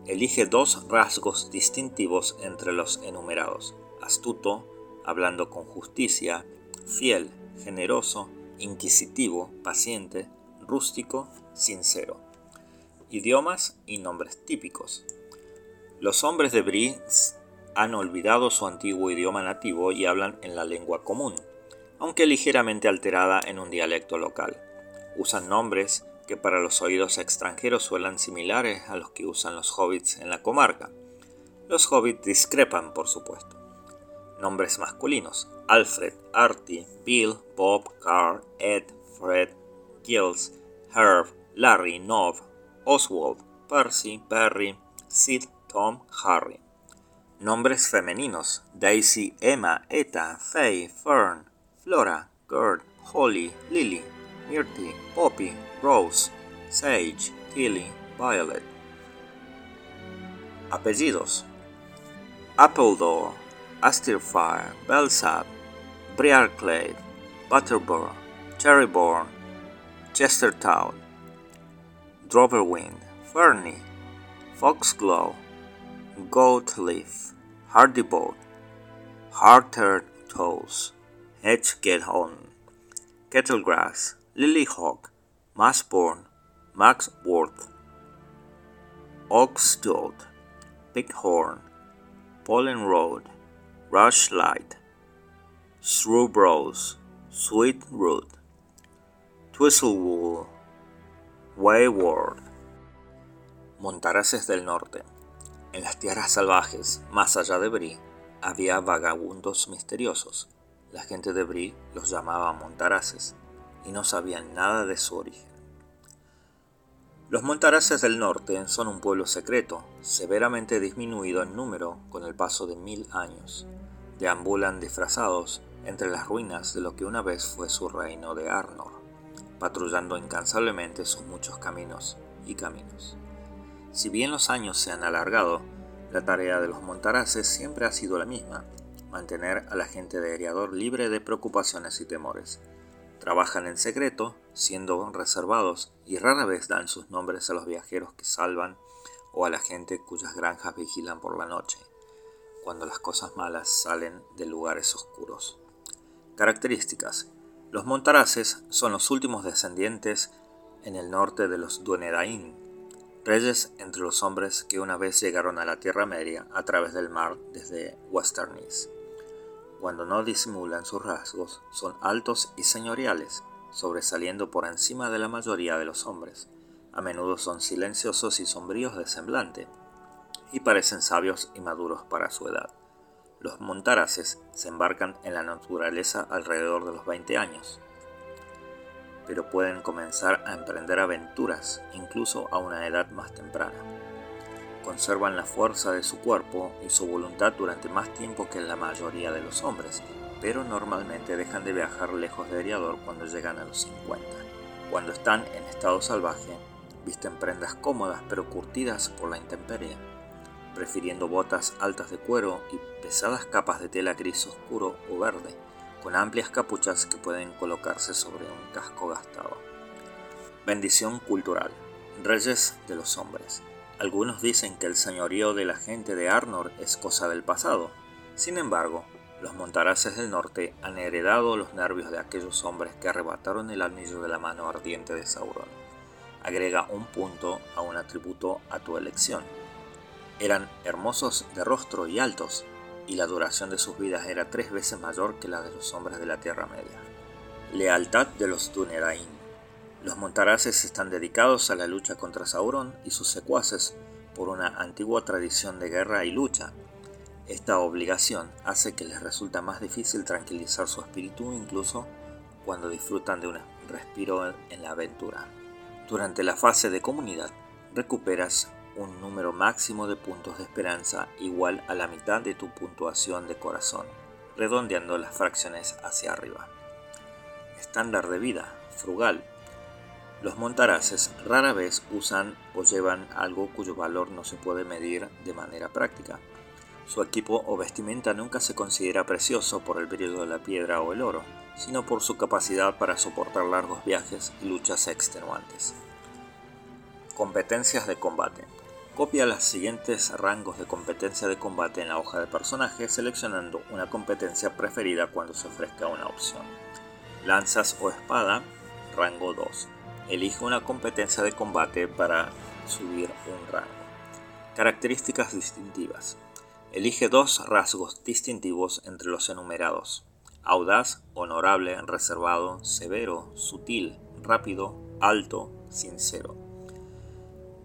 Elige dos rasgos distintivos entre los enumerados. Astuto, hablando con justicia, fiel, generoso, inquisitivo, paciente, rústico, sincero. Idiomas y nombres típicos. Los hombres de Brie han olvidado su antiguo idioma nativo y hablan en la lengua común, aunque ligeramente alterada en un dialecto local. Usan nombres que para los oídos extranjeros suenan similares a los que usan los hobbits en la comarca. Los hobbits discrepan, por supuesto. Nombres masculinos: Alfred, Artie, Bill, Bob, Carl, Ed, Fred, Gills, Herb, Larry, Nov, Oswald, Percy, Perry, Sid, Tom, Harry. Nombres femeninos: Daisy, Emma, Eta, Faye, Fern, Flora, Gerd, Holly, Lily, Myrtle, Poppy, Rose, Sage, Tilly, Violet. Apellidos. Appledore, Astirfire, Belsap, Briarclay, Butterbur, Cherryborn, Chestertown, Droverwind, Fernie, Foxglow, Goatleaf, Hardyboat, Harter Toes, Hedgehog, Kettlegrass, Lilyhawk, Massborn, Maxworth, Oxtoad, Bighorn, Pollen Road, Rushlight, Shrewbrose, Sweetroot, Twizzlewool, Wayward. Montaraces del Norte. En las tierras salvajes, más allá de Brie, había vagabundos misteriosos. La gente de Brie los llamaba montaraces y no sabían nada de su origen. Los montaraces del norte son un pueblo secreto, severamente disminuido en número con el paso de mil años. Deambulan disfrazados entre las ruinas de lo que una vez fue su reino de Arnor, patrullando incansablemente sus muchos caminos y caminos. Si bien los años se han alargado, la tarea de los montaraces siempre ha sido la misma, mantener a la gente de Eriador libre de preocupaciones y temores. Trabajan en secreto, siendo reservados, y rara vez dan sus nombres a los viajeros que salvan o a la gente cuyas granjas vigilan por la noche, cuando las cosas malas salen de lugares oscuros. Características. Los montaraces son los últimos descendientes en el norte de los Dunedain, reyes entre los hombres que una vez llegaron a la Tierra Media a través del mar desde Westernis. Cuando no disimulan sus rasgos, son altos y señoriales, sobresaliendo por encima de la mayoría de los hombres. A menudo son silenciosos y sombríos de semblante, y parecen sabios y maduros para su edad. Los montaraces se embarcan en la naturaleza alrededor de los 20 años, pero pueden comenzar a emprender aventuras incluso a una edad más temprana. Conservan la fuerza de su cuerpo y su voluntad durante más tiempo que la mayoría de los hombres, pero normalmente dejan de viajar lejos de Eriador cuando llegan a los 50. Cuando están en estado salvaje, visten prendas cómodas pero curtidas por la intemperie, prefiriendo botas altas de cuero y pesadas capas de tela gris oscuro o verde, con amplias capuchas que pueden colocarse sobre un casco gastado. Bendición cultural. Reyes de los hombres. Algunos dicen que el señorío de la gente de Arnor es cosa del pasado. Sin embargo, los montaraces del norte han heredado los nervios de aquellos hombres que arrebataron el anillo de la mano ardiente de Sauron. Agrega un punto a un atributo a tu elección. Eran hermosos de rostro y altos, y la duración de sus vidas era tres veces mayor que la de los hombres de la Tierra Media. Lealtad de los Dunerain. Los montaraces están dedicados a la lucha contra Sauron y sus secuaces por una antigua tradición de guerra y lucha. Esta obligación hace que les resulta más difícil tranquilizar su espíritu incluso cuando disfrutan de un respiro en la aventura. Durante la fase de comunidad, recuperas un número máximo de puntos de esperanza igual a la mitad de tu puntuación de corazón, redondeando las fracciones hacia arriba. Estándar de vida, frugal. Los montaraces rara vez usan o llevan algo cuyo valor no se puede medir de manera práctica. Su equipo o vestimenta nunca se considera precioso por el brillo de la piedra o el oro, sino por su capacidad para soportar largos viajes y luchas extenuantes. Competencias de combate. Copia los siguientes rangos de competencia de combate en la hoja de personaje seleccionando una competencia preferida cuando se ofrezca una opción. Lanzas o espada, rango 2. Elige una competencia de combate para subir un rango. Características distintivas. Elige dos rasgos distintivos entre los enumerados. Audaz, honorable, reservado, severo, sutil, rápido, alto, sincero.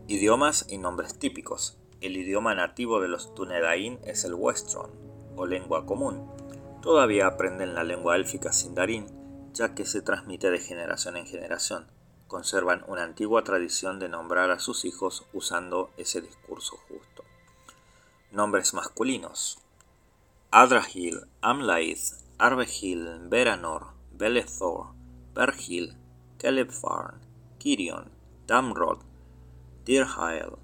Idiomas y nombres típicos. El idioma nativo de los Tunedain es el Westron, o lengua común. Todavía aprenden la lengua élfica Sindarin, ya que se transmite de generación en generación. Conservan una antigua tradición de nombrar a sus hijos usando ese discurso justo. Nombres masculinos. Adrahil, Amlaith, Arbehil, Beranor, Belethor, Bergil, Kelebfarn, Kirion, Damrod, Dirhael,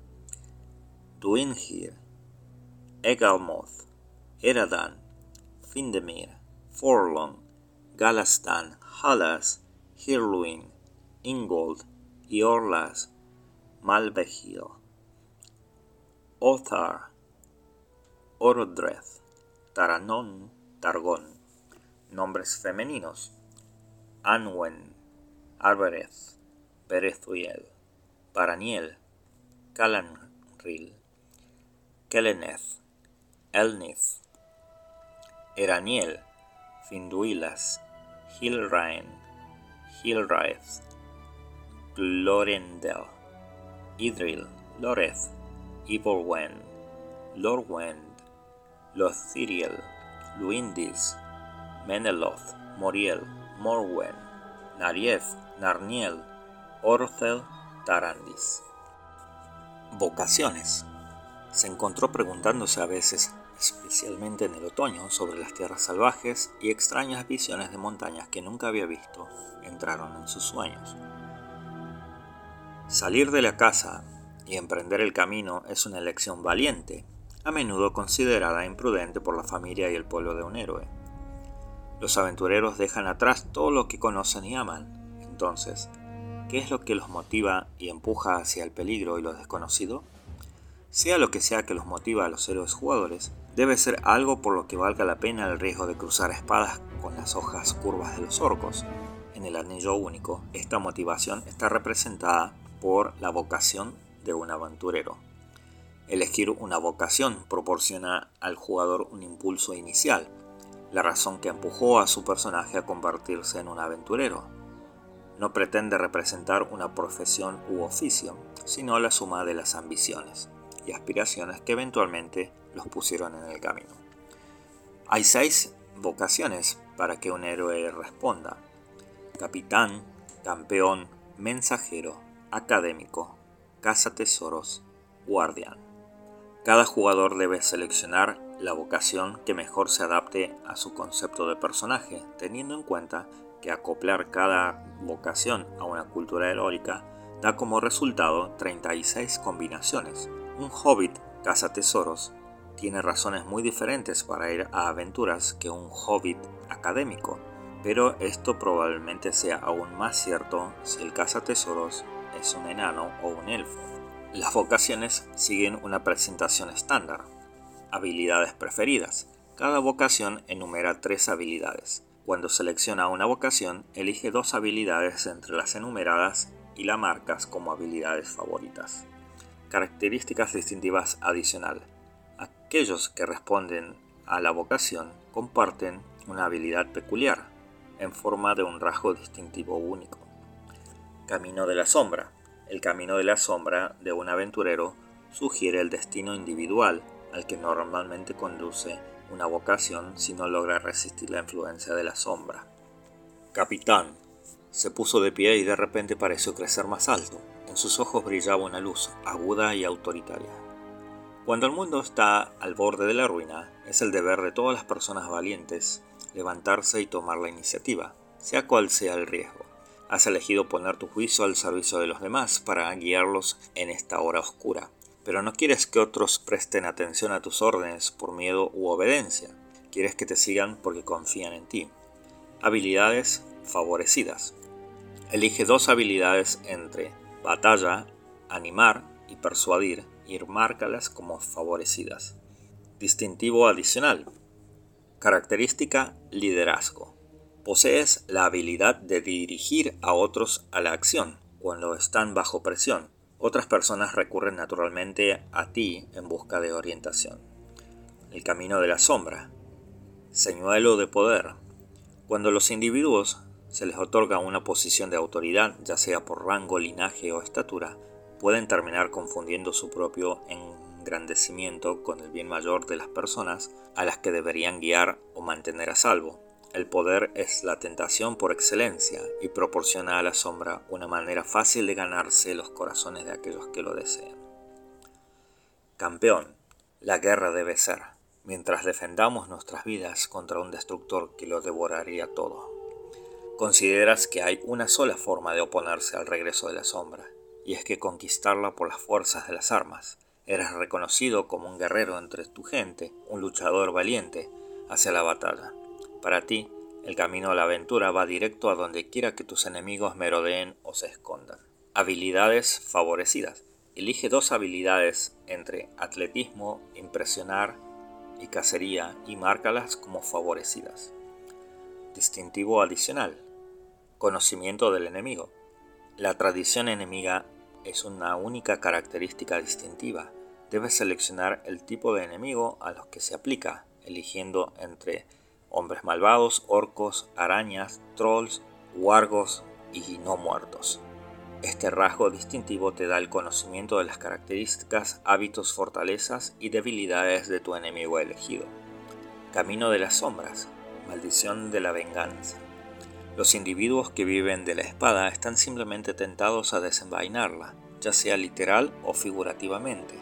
Duinhir, Egalmoth, Eradan, Findemir, Forlong, Galastan, Halas, Hirluin, Ingold y Orlas, Malvehil, Othar, Orodreth, Taranon, Targón. Nombres femeninos. Anwen, Arbereth, Perezuiel, Paraniel, Calanril, Keleneth, Elnith, Eraniel, Finduilas, Hilrain, Hilraeth, Glorendel, Idril, Loreth, Iborwen, Lorwend, Lothiriel, Luindis, Meneloth, Moriel, Morwen, Narief, Narniel, Orthel, Tarandis. Vocaciones. Se encontró preguntándose a veces, especialmente en el otoño, sobre las tierras salvajes y extrañas visiones de montañas que nunca había visto entraron en sus sueños. Salir de la casa y emprender el camino es una elección valiente, a menudo considerada imprudente por la familia y el pueblo de un héroe. Los aventureros dejan atrás todo lo que conocen y aman. Entonces, ¿qué es lo que los motiva y empuja hacia el peligro y lo desconocido? Sea lo que sea que los motiva a los héroes jugadores, debe ser algo por lo que valga la pena el riesgo de cruzar espadas con las hojas curvas de los orcos. En el anillo único, esta motivación está representada por la vocación de un aventurero. Elegir una vocación proporciona al jugador un impulso inicial, la razón que empujó a su personaje a convertirse en un aventurero. No pretende representar una profesión u oficio, sino la suma de las ambiciones y aspiraciones que eventualmente los pusieron en el camino. Hay seis vocaciones para que un héroe responda. Capitán, campeón, mensajero, académico, caza tesoros, guardián. Cada jugador debe seleccionar la vocación que mejor se adapte a su concepto de personaje, teniendo en cuenta que acoplar cada vocación a una cultura heroica da como resultado 36 combinaciones. Un hobbit caza tesoros tiene razones muy diferentes para ir a aventuras que un hobbit académico, pero esto probablemente sea aún más cierto si el cazatesoros es un enano o un elfo. Las vocaciones siguen una presentación estándar. Habilidades preferidas. Cada vocación enumera tres habilidades. Cuando selecciona una vocación, elige dos habilidades entre las enumeradas y la marcas como habilidades favoritas. Características distintivas adicional. Aquellos que responden a la vocación comparten una habilidad peculiar, en forma de un rasgo distintivo único. Camino de la sombra. El camino de la sombra de un aventurero sugiere el destino individual al que normalmente conduce una vocación si no logra resistir la influencia de la sombra. Capitán. Se puso de pie y de repente pareció crecer más alto. En sus ojos brillaba una luz aguda y autoritaria. Cuando el mundo está al borde de la ruina, es el deber de todas las personas valientes levantarse y tomar la iniciativa, sea cual sea el riesgo. Has elegido poner tu juicio al servicio de los demás para guiarlos en esta hora oscura, pero no quieres que otros presten atención a tus órdenes por miedo u obediencia. Quieres que te sigan porque confían en ti. Habilidades favorecidas. Elige dos habilidades entre batalla, animar y persuadir y márcalas como favorecidas. Distintivo adicional. Característica liderazgo. Posees la habilidad de dirigir a otros a la acción cuando están bajo presión. Otras personas recurren naturalmente a ti en busca de orientación. El camino de la sombra. Señuelo de poder. Cuando los individuos se les otorga una posición de autoridad, ya sea por rango, linaje o estatura, pueden terminar confundiendo su propio engrandecimiento con el bien mayor de las personas a las que deberían guiar o mantener a salvo. El poder es la tentación por excelencia y proporciona a la sombra una manera fácil de ganarse los corazones de aquellos que lo desean. Campeón, la guerra debe ser, mientras defendamos nuestras vidas contra un destructor que lo devoraría todo. Consideras que hay una sola forma de oponerse al regreso de la sombra, y es que conquistarla por las fuerzas de las armas. Eres reconocido como un guerrero entre tu gente, un luchador valiente hacia la batalla. Para ti, el camino a la aventura va directo a donde quiera que tus enemigos merodeen o se escondan. Habilidades favorecidas. Elige dos habilidades entre atletismo, impresionar y cacería y márcalas como favorecidas. Distintivo adicional. Conocimiento del enemigo. La tradición enemiga es una única característica distintiva. Debes seleccionar el tipo de enemigo a los que se aplica, eligiendo entre hombres malvados, orcos, arañas, trolls, wargos y no muertos. Este rasgo distintivo te da el conocimiento de las características, hábitos, fortalezas y debilidades de tu enemigo elegido. Camino de las sombras, maldición de la venganza. Los individuos que viven de la espada están simplemente tentados a desenvainarla, ya sea literal o figurativamente.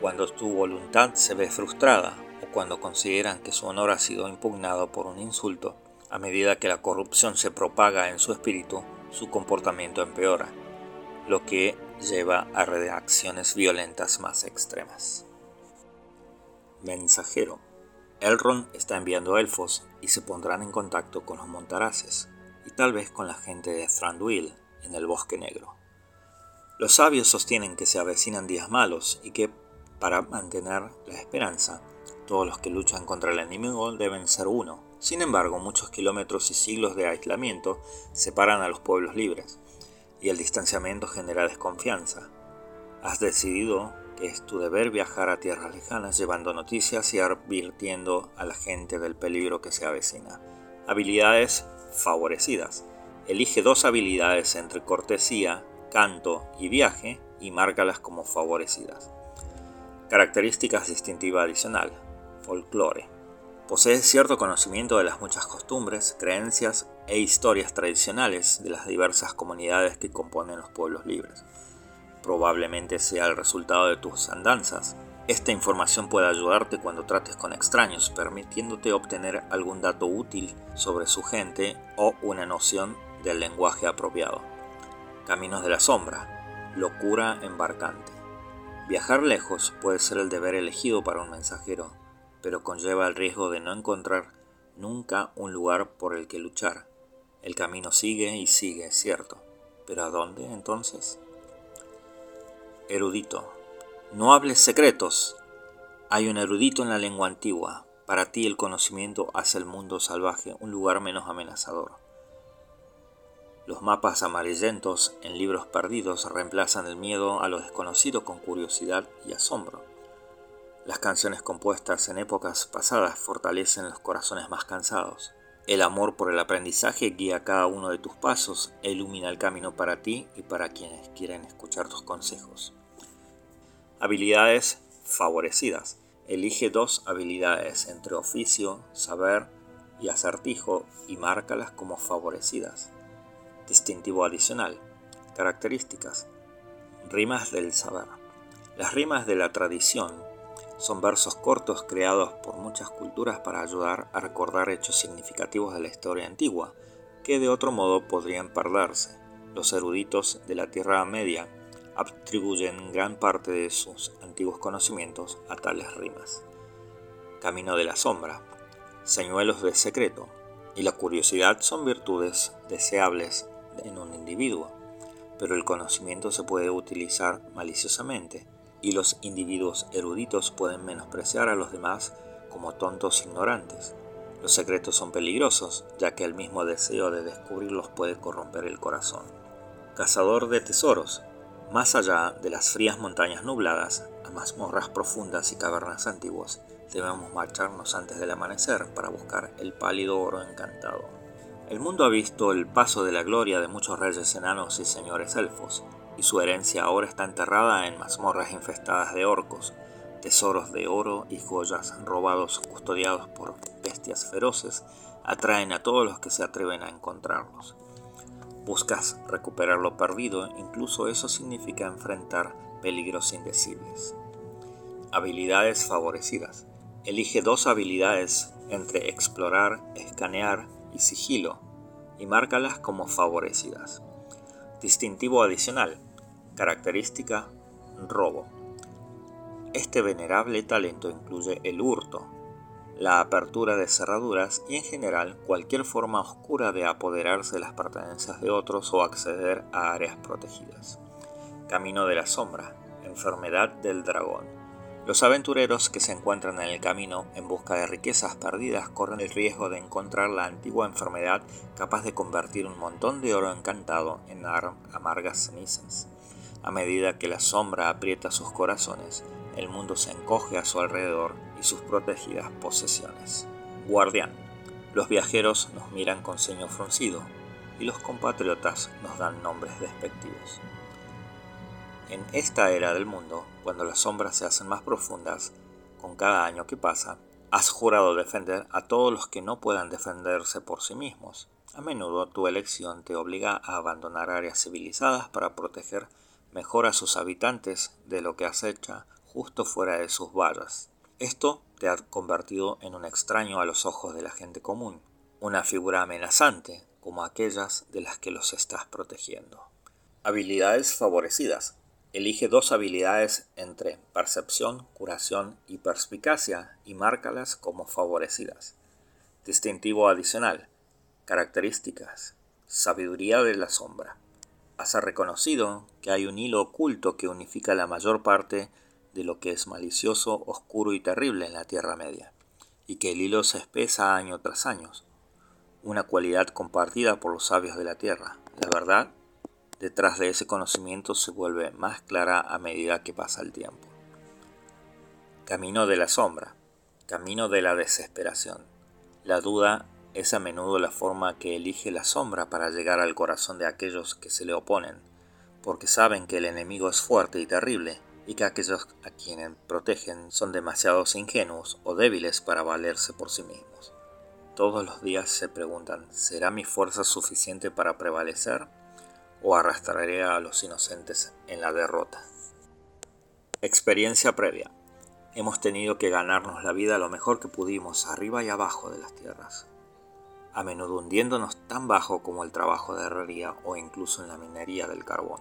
Cuando tu voluntad se ve frustrada cuando consideran que su honor ha sido impugnado por un insulto, a medida que la corrupción se propaga en su espíritu, su comportamiento empeora, lo que lleva a reacciones violentas más extremas. Mensajero Elrond está enviando elfos y se pondrán en contacto con los montaraces y tal vez con la gente de Thranduil en el Bosque Negro. Los sabios sostienen que se avecinan días malos y que, para mantener la esperanza, todos los que luchan contra el enemigo deben ser uno. Sin embargo, muchos kilómetros y siglos de aislamiento separan a los pueblos libres, y el distanciamiento genera desconfianza. Has decidido es tu deber viajar a tierras lejanas llevando noticias y advirtiendo a la gente del peligro que se avecina. Habilidades favorecidas. Elige dos habilidades entre cortesía, canto y viaje y márcalas como favorecidas. Características distintivas adicional. Folclore. Posee cierto conocimiento de las muchas costumbres, creencias e historias tradicionales de las diversas comunidades que componen los pueblos libres probablemente sea el resultado de tus andanzas. Esta información puede ayudarte cuando trates con extraños, permitiéndote obtener algún dato útil sobre su gente o una noción del lenguaje apropiado. Caminos de la sombra, locura embarcante. Viajar lejos puede ser el deber elegido para un mensajero, pero conlleva el riesgo de no encontrar nunca un lugar por el que luchar. El camino sigue y sigue, es cierto, pero ¿a dónde entonces? erudito. No hables secretos. Hay un erudito en la lengua antigua. Para ti el conocimiento hace el mundo salvaje un lugar menos amenazador. Los mapas amarillentos en libros perdidos reemplazan el miedo a lo desconocido con curiosidad y asombro. Las canciones compuestas en épocas pasadas fortalecen los corazones más cansados. El amor por el aprendizaje guía cada uno de tus pasos e ilumina el camino para ti y para quienes quieren escuchar tus consejos. Habilidades favorecidas. Elige dos habilidades entre oficio, saber y acertijo y márcalas como favorecidas. Distintivo adicional. Características. Rimas del saber. Las rimas de la tradición son versos cortos creados por muchas culturas para ayudar a recordar hechos significativos de la historia antigua, que de otro modo podrían perderse. Los eruditos de la Tierra Media atribuyen gran parte de sus antiguos conocimientos a tales rimas. Camino de la sombra, señuelos de secreto y la curiosidad son virtudes deseables en un individuo, pero el conocimiento se puede utilizar maliciosamente y los individuos eruditos pueden menospreciar a los demás como tontos ignorantes. Los secretos son peligrosos, ya que el mismo deseo de descubrirlos puede corromper el corazón. Cazador de tesoros, más allá de las frías montañas nubladas, a mazmorras profundas y cavernas antiguas, debemos marcharnos antes del amanecer para buscar el pálido oro encantado. El mundo ha visto el paso de la gloria de muchos reyes enanos y señores elfos, y su herencia ahora está enterrada en mazmorras infestadas de orcos, tesoros de oro y joyas robados custodiados por bestias feroces atraen a todos los que se atreven a encontrarlos. Buscas recuperar lo perdido, incluso eso significa enfrentar peligros indecibles. Habilidades favorecidas. Elige dos habilidades entre explorar, escanear y sigilo y márcalas como favorecidas. Distintivo adicional. Característica robo. Este venerable talento incluye el hurto, la apertura de cerraduras y en general cualquier forma oscura de apoderarse de las pertenencias de otros o acceder a áreas protegidas. Camino de la sombra, enfermedad del dragón. Los aventureros que se encuentran en el camino en busca de riquezas perdidas corren el riesgo de encontrar la antigua enfermedad capaz de convertir un montón de oro encantado en amargas cenizas. A medida que la sombra aprieta sus corazones, el mundo se encoge a su alrededor y sus protegidas posesiones. Guardián. Los viajeros nos miran con ceño fruncido y los compatriotas nos dan nombres despectivos. En esta era del mundo, cuando las sombras se hacen más profundas con cada año que pasa, has jurado defender a todos los que no puedan defenderse por sí mismos. A menudo tu elección te obliga a abandonar áreas civilizadas para proteger mejor a sus habitantes de lo que acecha justo fuera de sus vallas. Esto te ha convertido en un extraño a los ojos de la gente común, una figura amenazante como aquellas de las que los estás protegiendo. Habilidades favorecidas. Elige dos habilidades entre percepción, curación y perspicacia y márcalas como favorecidas. Distintivo adicional. Características. Sabiduría de la sombra. Has reconocido que hay un hilo oculto que unifica la mayor parte de lo que es malicioso, oscuro y terrible en la Tierra Media, y que el hilo se espesa año tras año. Una cualidad compartida por los sabios de la Tierra. La verdad detrás de ese conocimiento se vuelve más clara a medida que pasa el tiempo. Camino de la sombra, camino de la desesperación. La duda es a menudo la forma que elige la sombra para llegar al corazón de aquellos que se le oponen, porque saben que el enemigo es fuerte y terrible, y que aquellos a quienes protegen son demasiado ingenuos o débiles para valerse por sí mismos. Todos los días se preguntan, ¿será mi fuerza suficiente para prevalecer? O arrastraré a los inocentes en la derrota. Experiencia previa. Hemos tenido que ganarnos la vida lo mejor que pudimos arriba y abajo de las tierras, a menudo hundiéndonos tan bajo como el trabajo de herrería o incluso en la minería del carbón.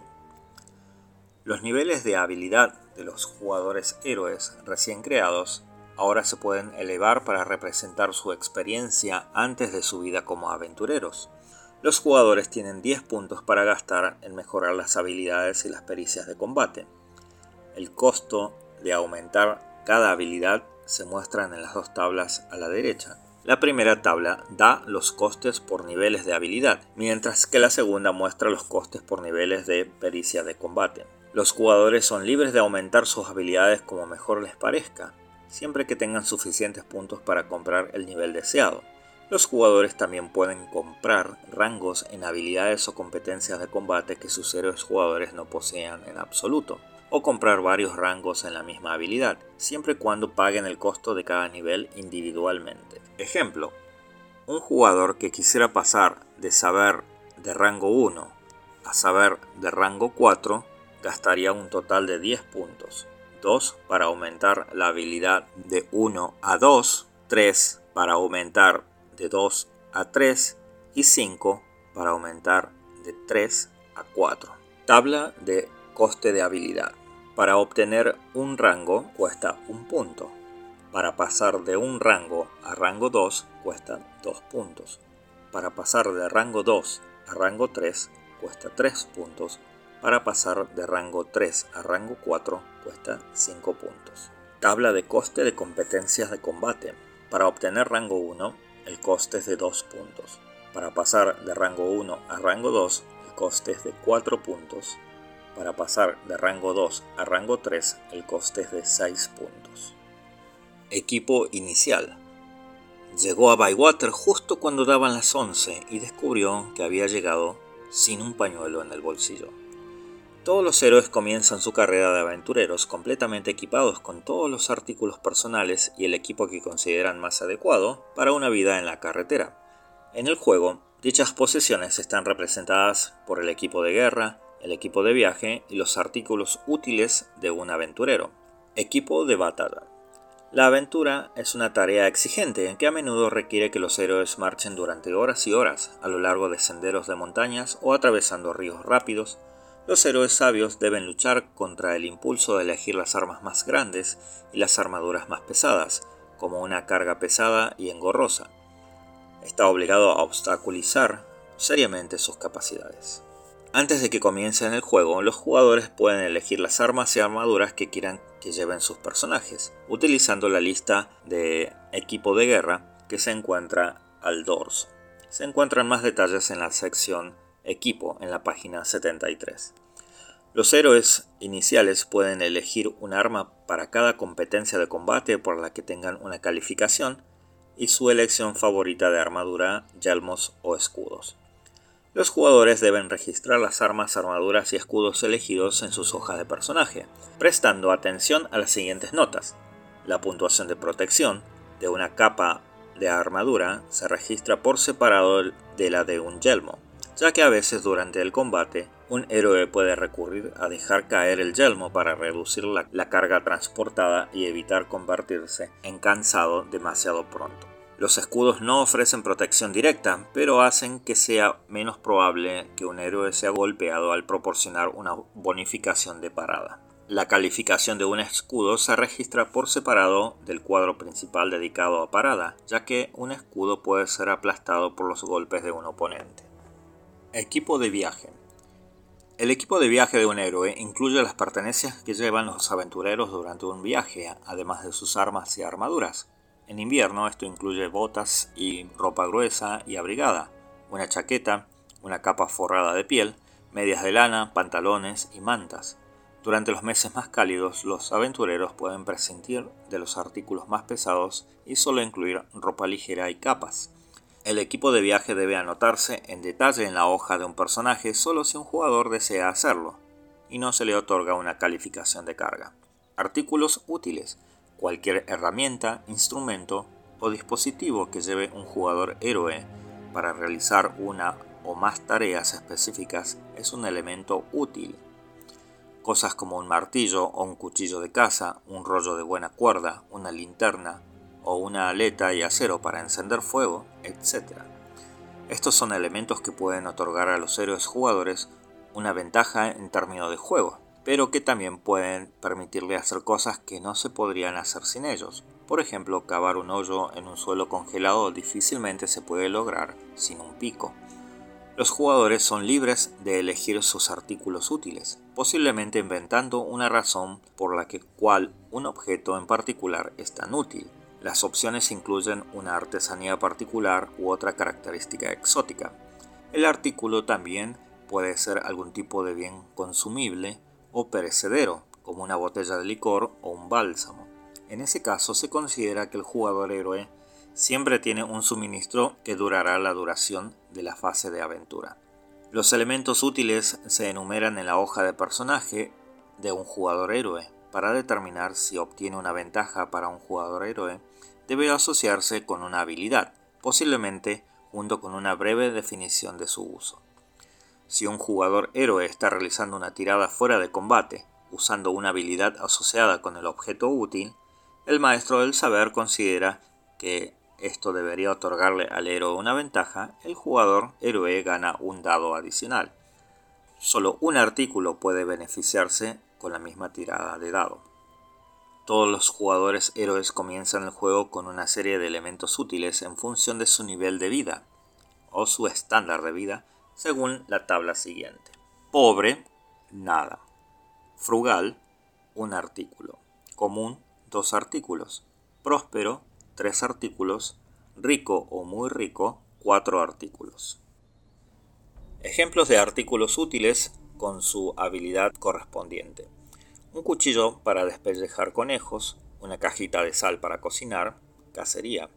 Los niveles de habilidad de los jugadores héroes recién creados ahora se pueden elevar para representar su experiencia antes de su vida como aventureros, los jugadores tienen 10 puntos para gastar en mejorar las habilidades y las pericias de combate. El costo de aumentar cada habilidad se muestra en las dos tablas a la derecha. La primera tabla da los costes por niveles de habilidad, mientras que la segunda muestra los costes por niveles de pericia de combate. Los jugadores son libres de aumentar sus habilidades como mejor les parezca, siempre que tengan suficientes puntos para comprar el nivel deseado. Los jugadores también pueden comprar rangos en habilidades o competencias de combate que sus héroes jugadores no posean en absoluto, o comprar varios rangos en la misma habilidad, siempre y cuando paguen el costo de cada nivel individualmente. Ejemplo, un jugador que quisiera pasar de saber de rango 1 a saber de rango 4 gastaría un total de 10 puntos, 2 para aumentar la habilidad de 1 a 2, 3 para aumentar de 2 a 3 y 5 para aumentar de 3 a 4. Tabla de coste de habilidad. Para obtener un rango cuesta un punto. Para pasar de un rango a rango 2 cuesta 2 puntos. Para pasar de rango 2 a rango 3 cuesta 3 puntos. Para pasar de rango 3 a rango 4 cuesta 5 puntos. Tabla de coste de competencias de combate. Para obtener rango 1 el coste es de 2 puntos. Para pasar de rango 1 a rango 2, el coste es de 4 puntos. Para pasar de rango 2 a rango 3, el coste es de 6 puntos. Equipo inicial. Llegó a Bywater justo cuando daban las 11 y descubrió que había llegado sin un pañuelo en el bolsillo. Todos los héroes comienzan su carrera de aventureros completamente equipados con todos los artículos personales y el equipo que consideran más adecuado para una vida en la carretera. En el juego, dichas posesiones están representadas por el equipo de guerra, el equipo de viaje y los artículos útiles de un aventurero. Equipo de batalla. La aventura es una tarea exigente que a menudo requiere que los héroes marchen durante horas y horas a lo largo de senderos de montañas o atravesando ríos rápidos, Los héroes sabios deben luchar contra el impulso de elegir las armas más grandes y las armaduras más pesadas, como una carga pesada y engorrosa. Está obligado a obstaculizar seriamente sus capacidades. Antes de que comiencen el juego, los jugadores pueden elegir las armas y armaduras que quieran que lleven sus personajes, utilizando la lista de equipo de guerra que se encuentra al dorso. Se encuentran más detalles en la sección Equipo en la página 73. Los héroes iniciales pueden elegir un arma para cada competencia de combate por la que tengan una calificación y su elección favorita de armadura, yelmos o escudos. Los jugadores deben registrar las armas, armaduras y escudos elegidos en sus hojas de personaje, prestando atención a las siguientes notas. La puntuación de protección de una capa de armadura se registra por separado de la de un yelmo, ya que a veces durante el combate un héroe puede recurrir a dejar caer el yelmo para reducir la, carga transportada y evitar convertirse en cansado demasiado pronto. Los escudos no ofrecen protección directa, pero hacen que sea menos probable que un héroe sea golpeado al proporcionar una bonificación de parada. La calificación de un escudo se registra por separado del cuadro principal dedicado a parada, ya que un escudo puede ser aplastado por los golpes de un oponente. Equipo de viaje. El equipo de viaje de un héroe incluye las pertenencias que llevan los aventureros durante un viaje, además de sus armas y armaduras. En invierno esto incluye botas y ropa gruesa y abrigada, una chaqueta, una capa forrada de piel, medias de lana, pantalones y mantas. Durante los meses más cálidos, los aventureros pueden prescindir de los artículos más pesados y solo incluir ropa ligera y capas. El equipo de viaje debe anotarse en detalle en la hoja de un personaje solo si un jugador desea hacerlo, y no se le otorga una calificación de carga. Artículos útiles cualquier herramienta, instrumento o dispositivo que lleve un jugador héroe para realizar una o más tareas específicas es un elemento útil. Cosas como un martillo o un cuchillo de caza, un rollo de buena cuerda, una linterna o una aleta y acero para encender fuego, etc. Estos son elementos que pueden otorgar a los héroes jugadores una ventaja en términos de juego, pero que también pueden permitirle hacer cosas que no se podrían hacer sin ellos. Por ejemplo, cavar un hoyo en un suelo congelado difícilmente se puede lograr sin un pico. Los jugadores son libres de elegir sus artículos útiles, posiblemente inventando una razón por la que cual un objeto en particular es tan útil. Las opciones incluyen una artesanía particular u otra característica exótica. El artículo también puede ser algún tipo de bien consumible o perecedero, como una botella de licor o un bálsamo. En ese caso se considera que el jugador héroe siempre tiene un suministro que durará la duración de la fase de aventura. Los elementos útiles se enumeran en la hoja de personaje de un jugador héroe. Para determinar si obtiene una ventaja para un jugador héroe, debe asociarse con una habilidad, posiblemente junto con una breve definición de su uso. Si un jugador héroe está realizando una tirada fuera de combate, usando una habilidad asociada con el objeto útil, el maestro del saber considera que esto debería otorgarle al héroe una ventaja, el jugador héroe gana un dado adicional. Solo un artículo puede beneficiarse con la misma tirada de dado. Todos los jugadores héroes comienzan el juego con una serie de elementos útiles en función de su nivel de vida o su estándar de vida según la tabla siguiente. Pobre, nada. Frugal, un artículo. Común, dos artículos. Próspero, tres artículos. Rico o muy rico, cuatro artículos. Ejemplos de artículos útiles con su habilidad correspondiente. Un cuchillo para despellejar conejos, una cajita de sal para cocinar, cacería.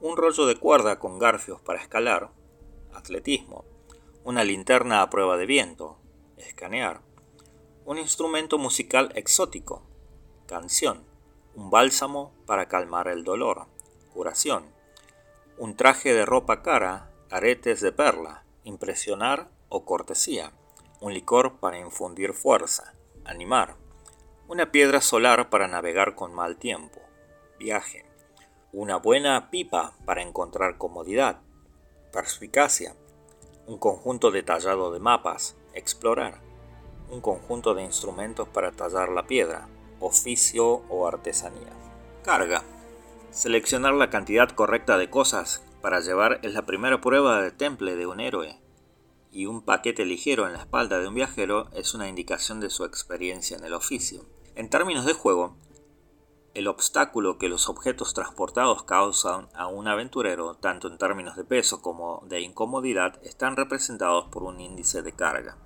Un rollo de cuerda con garfios para escalar, atletismo una linterna a prueba de viento, escanear, un instrumento musical exótico, canción, un bálsamo para calmar el dolor, curación, un traje de ropa cara, aretes de perla, impresionar o cortesía, un licor para infundir fuerza, animar, una piedra solar para navegar con mal tiempo, viaje, una buena pipa para encontrar comodidad, perspicacia, un conjunto detallado de mapas, explorar, un conjunto de instrumentos para tallar la piedra, oficio o artesanía. Carga. Seleccionar la cantidad correcta de cosas para llevar es la primera prueba de temple de un héroe, y un paquete ligero en la espalda de un viajero es una indicación de su experiencia en el oficio. En términos de juego, el obstáculo que los objetos transportados causan a un aventurero, tanto en términos de peso como de incomodidad, están representados por un índice de carga.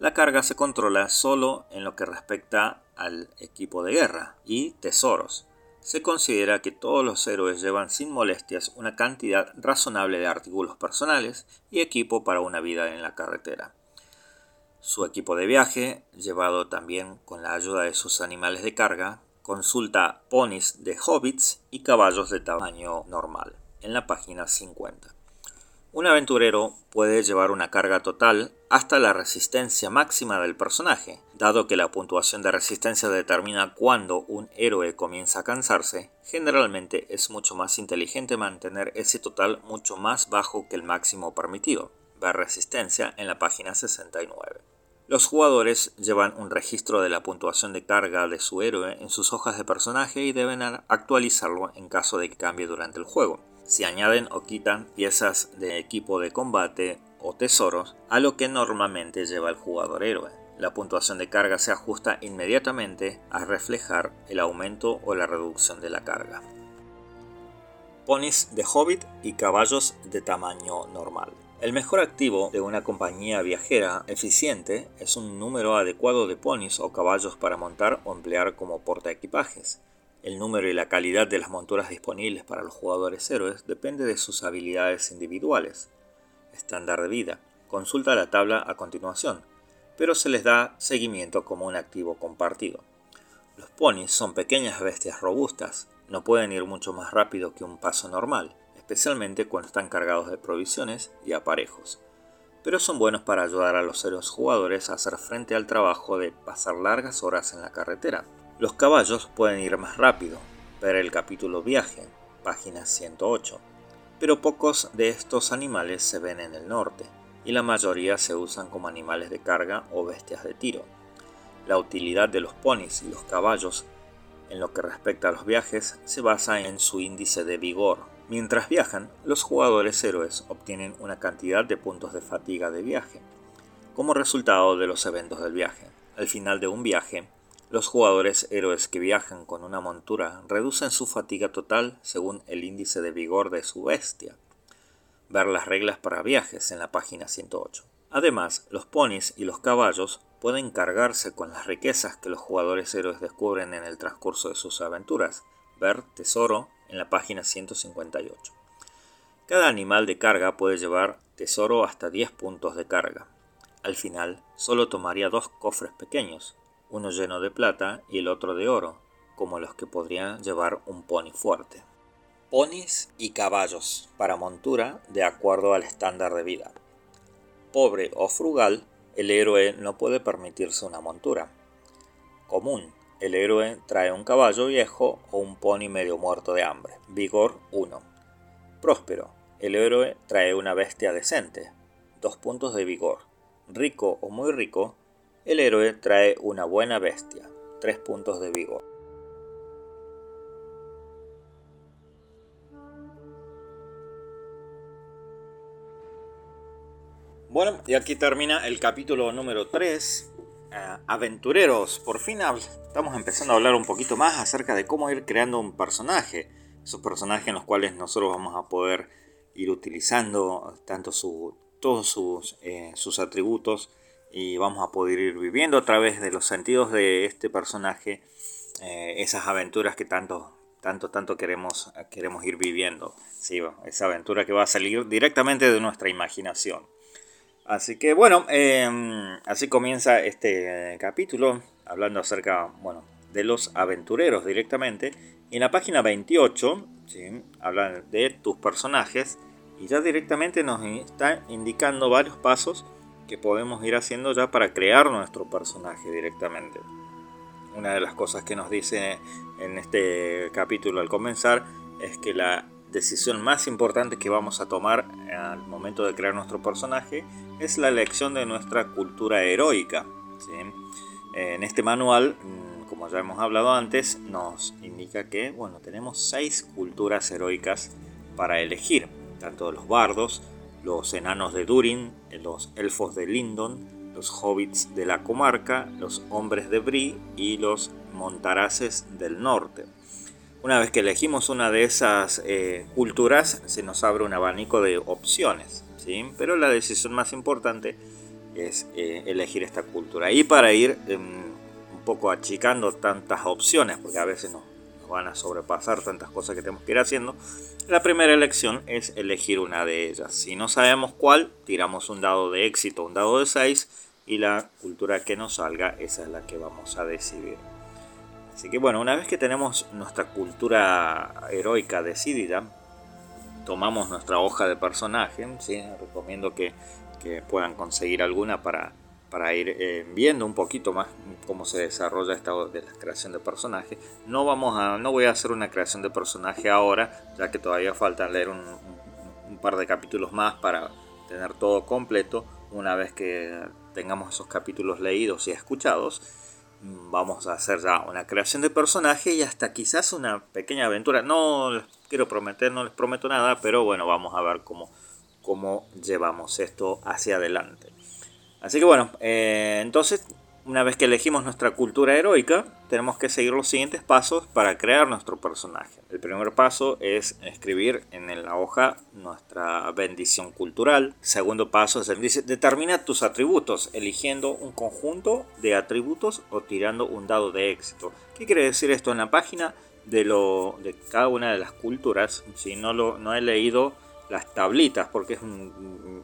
La carga se controla solo en lo que respecta al equipo de guerra y tesoros. Se considera que todos los héroes llevan sin molestias una cantidad razonable de artículos personales y equipo para una vida en la carretera. Su equipo de viaje, llevado también con la ayuda de sus animales de carga, Consulta ponis de hobbits y caballos de tamaño normal en la página 50. Un aventurero puede llevar una carga total hasta la resistencia máxima del personaje. Dado que la puntuación de resistencia determina cuándo un héroe comienza a cansarse, generalmente es mucho más inteligente mantener ese total mucho más bajo que el máximo permitido. Ver resistencia en la página 69. Los jugadores llevan un registro de la puntuación de carga de su héroe en sus hojas de personaje y deben actualizarlo en caso de que cambie durante el juego. Si añaden o quitan piezas de equipo de combate o tesoros a lo que normalmente lleva el jugador héroe. La puntuación de carga se ajusta inmediatamente a reflejar el aumento o la reducción de la carga. Ponis de Hobbit y caballos de tamaño normal. El mejor activo de una compañía viajera eficiente es un número adecuado de ponis o caballos para montar o emplear como portaequipajes. El número y la calidad de las monturas disponibles para los jugadores héroes depende de sus habilidades individuales. Estándar de vida. Consulta la tabla a continuación, pero se les da seguimiento como un activo compartido. Los ponis son pequeñas bestias robustas, no pueden ir mucho más rápido que un paso normal especialmente cuando están cargados de provisiones y aparejos, pero son buenos para ayudar a los héroes jugadores a hacer frente al trabajo de pasar largas horas en la carretera. Los caballos pueden ir más rápido, ver el capítulo Viaje, página 108, pero pocos de estos animales se ven en el norte, y la mayoría se usan como animales de carga o bestias de tiro. La utilidad de los ponis y los caballos en lo que respecta a los viajes se basa en su índice de vigor, Mientras viajan, los jugadores héroes obtienen una cantidad de puntos de fatiga de viaje, como resultado de los eventos del viaje. Al final de un viaje, los jugadores héroes que viajan con una montura reducen su fatiga total según el índice de vigor de su bestia. Ver las reglas para viajes en la página 108. Además, los ponis y los caballos pueden cargarse con las riquezas que los jugadores héroes descubren en el transcurso de sus aventuras. Ver tesoro en la página 158. Cada animal de carga puede llevar tesoro hasta 10 puntos de carga. Al final, solo tomaría dos cofres pequeños, uno lleno de plata y el otro de oro, como los que podrían llevar un pony fuerte. Ponis y caballos para montura de acuerdo al estándar de vida. Pobre o frugal, el héroe no puede permitirse una montura. Común, el héroe trae un caballo viejo o un pony medio muerto de hambre. Vigor 1. Próspero. El héroe trae una bestia decente. Dos puntos de vigor. Rico o muy rico. El héroe trae una buena bestia. Tres puntos de vigor. Bueno, y aquí termina el capítulo número 3 eh, aventureros, por fin estamos empezando a hablar un poquito más acerca de cómo ir creando un personaje. Esos personajes en los cuales nosotros vamos a poder ir utilizando tanto su, todos sus, eh, sus atributos y vamos a poder ir viviendo a través de los sentidos de este personaje eh, esas aventuras que tanto, tanto, tanto queremos, queremos ir viviendo. Sí, esa aventura que va a salir directamente de nuestra imaginación. Así que bueno, em, así comienza este capítulo, hablando acerca, bueno, de los aventureros directamente. En la página 28, ¿sí? de tus personajes y ya directamente nos está indicando varios pasos que podemos ir haciendo ya para crear nuestro personaje directamente. Una de las cosas que nos dice en este capítulo al comenzar es que la decisión más importante que vamos a tomar al momento de crear nuestro personaje es la elección de nuestra cultura heroica. En este manual, mm, como ya hemos hablado antes, nos indica que bueno, tenemos seis culturas heroicas para elegir, tanto los bardos, los enanos de Durin, los elfos de Lindon, los hobbits de la comarca, los hombres de Bri y los montaraces del norte. Una vez que elegimos una de esas eh, culturas, se nos abre un abanico de opciones, ¿sí? pero la decisión más importante es eh, elegir esta cultura. Y para ir em, un poco achicando tantas opciones, porque a veces nos, van a sobrepasar tantas cosas que tenemos que ir haciendo, la primera elección es elegir una de ellas. Si no sabemos cuál, tiramos un dado de éxito, un dado de 6, y la cultura que nos salga, esa es la que vamos a decidir. Así que bueno, una vez que tenemos nuestra cultura heroica decidida, tomamos nuestra hoja de personaje, ¿sí? recomiendo que que puedan conseguir alguna para, para ir eh, viendo un poquito más cómo se desarrolla esta de la creación de personaje. No, vamos a, no voy a hacer una creación de personaje ahora, ya que todavía falta leer un, un par de capítulos más para tener todo completo. Una vez que tengamos esos capítulos leídos y escuchados, vamos a hacer ya una creación de personaje y hasta quizás una pequeña aventura. No les quiero prometer, no les prometo nada, pero bueno, vamos a ver cómo, cómo llevamos esto hacia adelante. Así que bueno, eh, entonces una vez que elegimos nuestra cultura heroica, tenemos que seguir los siguientes pasos para crear nuestro personaje. El primer paso es escribir en la hoja nuestra bendición cultural. segundo paso es dice, determina tus atributos, eligiendo un conjunto de atributos o tirando un dado de éxito. ¿Qué quiere decir esto en la página? De, lo, de cada una de las culturas, si no, lo, no he leído las tablitas, porque es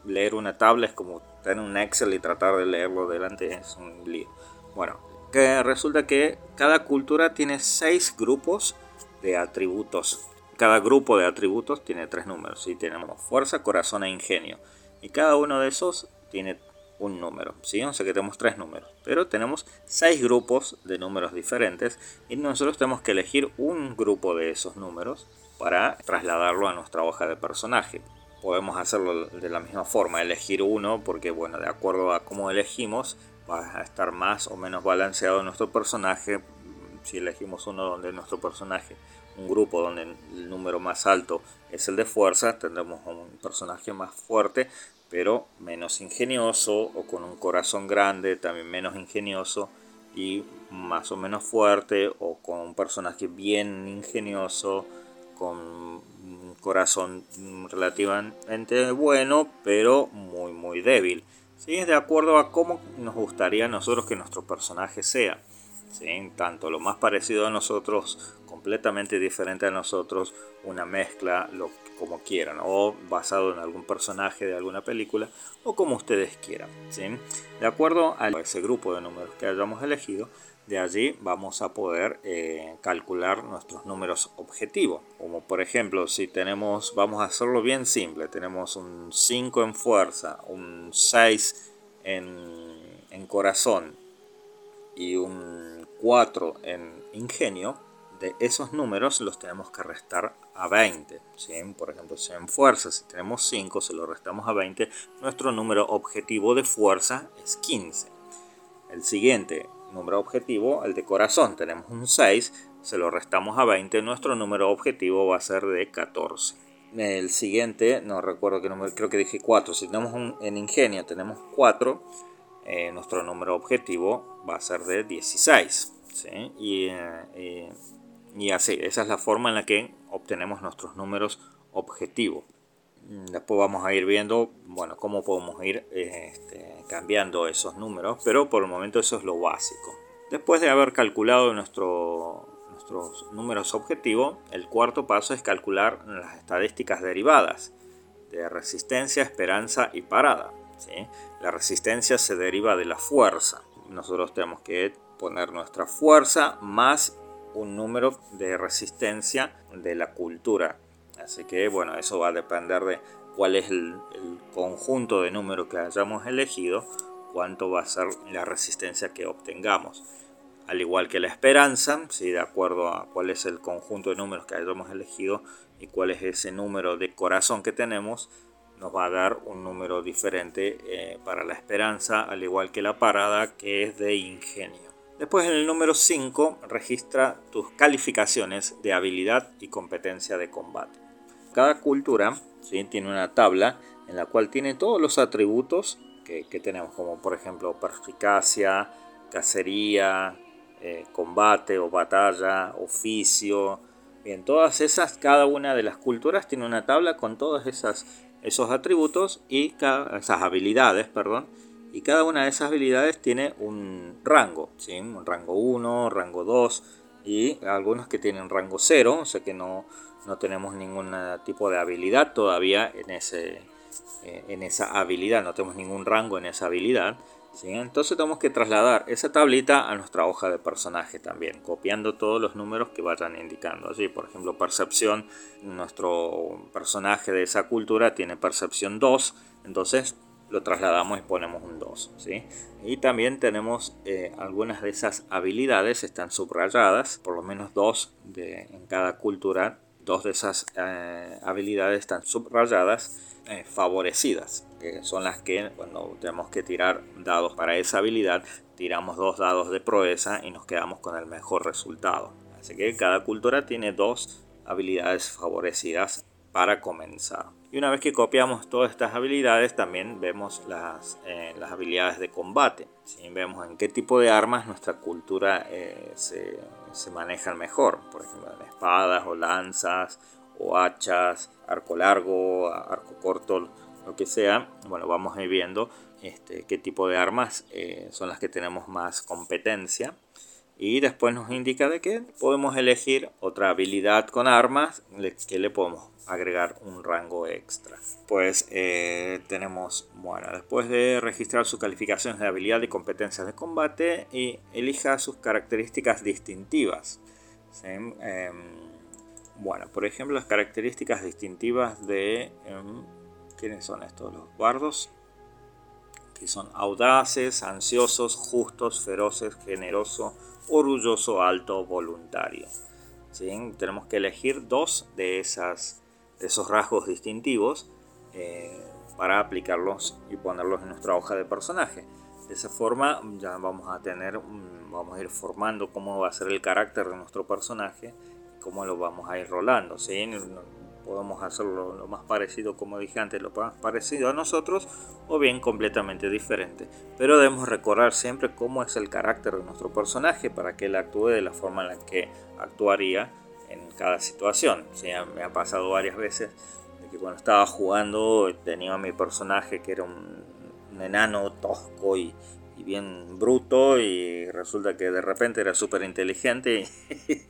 leer una tabla es como tener un Excel y tratar de leerlo delante es un lío. Bueno, que resulta que cada cultura tiene seis grupos de atributos. Cada grupo de atributos tiene tres números. Y tenemos fuerza, corazón e ingenio. Y cada uno de esos tiene un número. ¿sí? O sea que tenemos tres números. Pero tenemos seis grupos de números diferentes. Y nosotros tenemos que elegir un grupo de esos números para trasladarlo a nuestra hoja de personaje. Podemos hacerlo de la misma forma, elegir uno, porque bueno, de acuerdo a cómo elegimos, va a estar más o menos balanceado nuestro personaje. Si elegimos uno donde nuestro personaje, un grupo donde el número más alto es el de fuerza, tendremos un personaje más fuerte, pero menos ingenioso, o con un corazón grande, también menos ingenioso y más o menos fuerte, o con un personaje bien ingenioso con corazón relativamente bueno, pero muy muy débil. ¿sí? De acuerdo a cómo nos gustaría a nosotros que nuestro personaje sea. ¿sí? Tanto lo más parecido a nosotros, completamente diferente a nosotros, una mezcla, lo, como quieran, o basado en algún personaje de alguna película, o como ustedes quieran. ¿sí? De acuerdo a ese grupo de números que hayamos elegido, de allí vamos a poder eh, calcular nuestros números objetivos. Como por ejemplo, si tenemos, vamos a hacerlo bien simple, tenemos un 5 en fuerza, un 6 en, en corazón y un 4 en ingenio, de esos números los tenemos que restar a 20. ¿sí? Por ejemplo, si en fuerza, si tenemos 5, se lo restamos a 20, nuestro número objetivo de fuerza es 15. El siguiente, número objetivo, el de corazón, tenemos un 6, se lo restamos a 20, nuestro número objetivo va a ser de 14. El siguiente, no recuerdo qué número, creo que dije 4, si tenemos un, en ingenio tenemos 4, eh, nuestro número objetivo va a ser de 16. Y, eh, y así, esa es la forma en la que obtenemos nuestros números objetivos. Después vamos a ir viendo, bueno, cómo podemos ir este, cambiando esos números, pero por el momento eso es lo básico. Después de haber calculado nuestros números objetivos, el cuarto paso es calcular las estadísticas derivadas de resistencia, esperanza y parada. La resistencia se deriva de la fuerza. Nosotros tenemos que poner nuestra fuerza más un número de resistencia de la cultura Así que bueno, eso va a depender de cuál es el, conjunto de números que hayamos elegido, cuánto va a ser la resistencia que obtengamos. Al igual que la esperanza, si de acuerdo a cuál es el conjunto de números que hayamos elegido y cuál es ese número de corazón que tenemos, nos va a dar un número diferente eh, para la esperanza, al igual que la parada que es de ingenio. Después en el número 5 registra tus calificaciones de habilidad y competencia de combate. Cada cultura ¿sí? tiene una tabla en la cual tiene todos los atributos que, tenemos, como por ejemplo perspicacia, cacería, eh, combate o batalla, oficio. Bien, todas esas, cada una de las culturas tiene una tabla con esas esos atributos y esas habilidades, perdón, y cada una de esas habilidades tiene un rango, ¿sí? un rango 1, rango 2 y algunos que tienen rango 0, o sea que no, no tenemos ningún tipo de habilidad todavía en, ese, eh, en esa habilidad, no tenemos ningún rango en esa habilidad. Entonces tenemos que trasladar esa tablita a nuestra hoja de personaje también, copiando todos los números que vayan indicando. Así, por ejemplo, percepción, nuestro personaje de esa cultura tiene percepción 2, entonces lo trasladamos y ponemos un 2. ¿sí? Y también tenemos eh, algunas de esas habilidades, están subrayadas, por lo menos dos de, en cada cultura, dos de esas eh, habilidades están subrayadas eh, favorecidas, que son las que cuando tenemos que tirar dados para esa habilidad, tiramos dos dados de proeza y nos quedamos con el mejor resultado. Así que cada cultura tiene dos habilidades favorecidas para comenzar. Y una vez que copiamos todas estas habilidades, también vemos las, eh, las habilidades de combate. Vemos en qué tipo de armas nuestra cultura se, se maneja mejor. Por ejemplo, en espadas o lanzas o hachas, arco largo, arco corto, lo que sea. Bueno, vamos a ir viendo este, qué tipo de armas eh, son las que tenemos más competencia. Y después nos indica de que podemos elegir otra habilidad con armas que le podemos agregar un rango extra. Pues eh, tenemos, bueno, después de registrar sus calificaciones de habilidad y competencias de combate, y elija sus características distintivas. Em, bueno, por ejemplo, las características distintivas de... Em, ¿Quiénes son estos? Los bardos. Que son audaces, ansiosos, justos, feroces, generoso, orgulloso, alto, voluntario. ¿Sí? Tenemos que elegir dos de, esas, esos rasgos distintivos eh, para aplicarlos y ponerlos en nuestra hoja de personaje. De esa forma ya vamos a tener, vamos a ir formando cómo va a ser el carácter de nuestro personaje cómo lo vamos a ir rolando. ¿sí? Podemos hacerlo lo más parecido, como dije antes, lo más parecido a nosotros o bien completamente diferente. Pero debemos recordar siempre cómo es el carácter de nuestro personaje para que él actúe de la forma en la que actuaría en cada situación. ¿sí? Me ha pasado varias veces de que cuando estaba jugando tenía a mi personaje que era un, un enano tosco y, y bien bruto y resulta que de repente era súper inteligente y [laughs]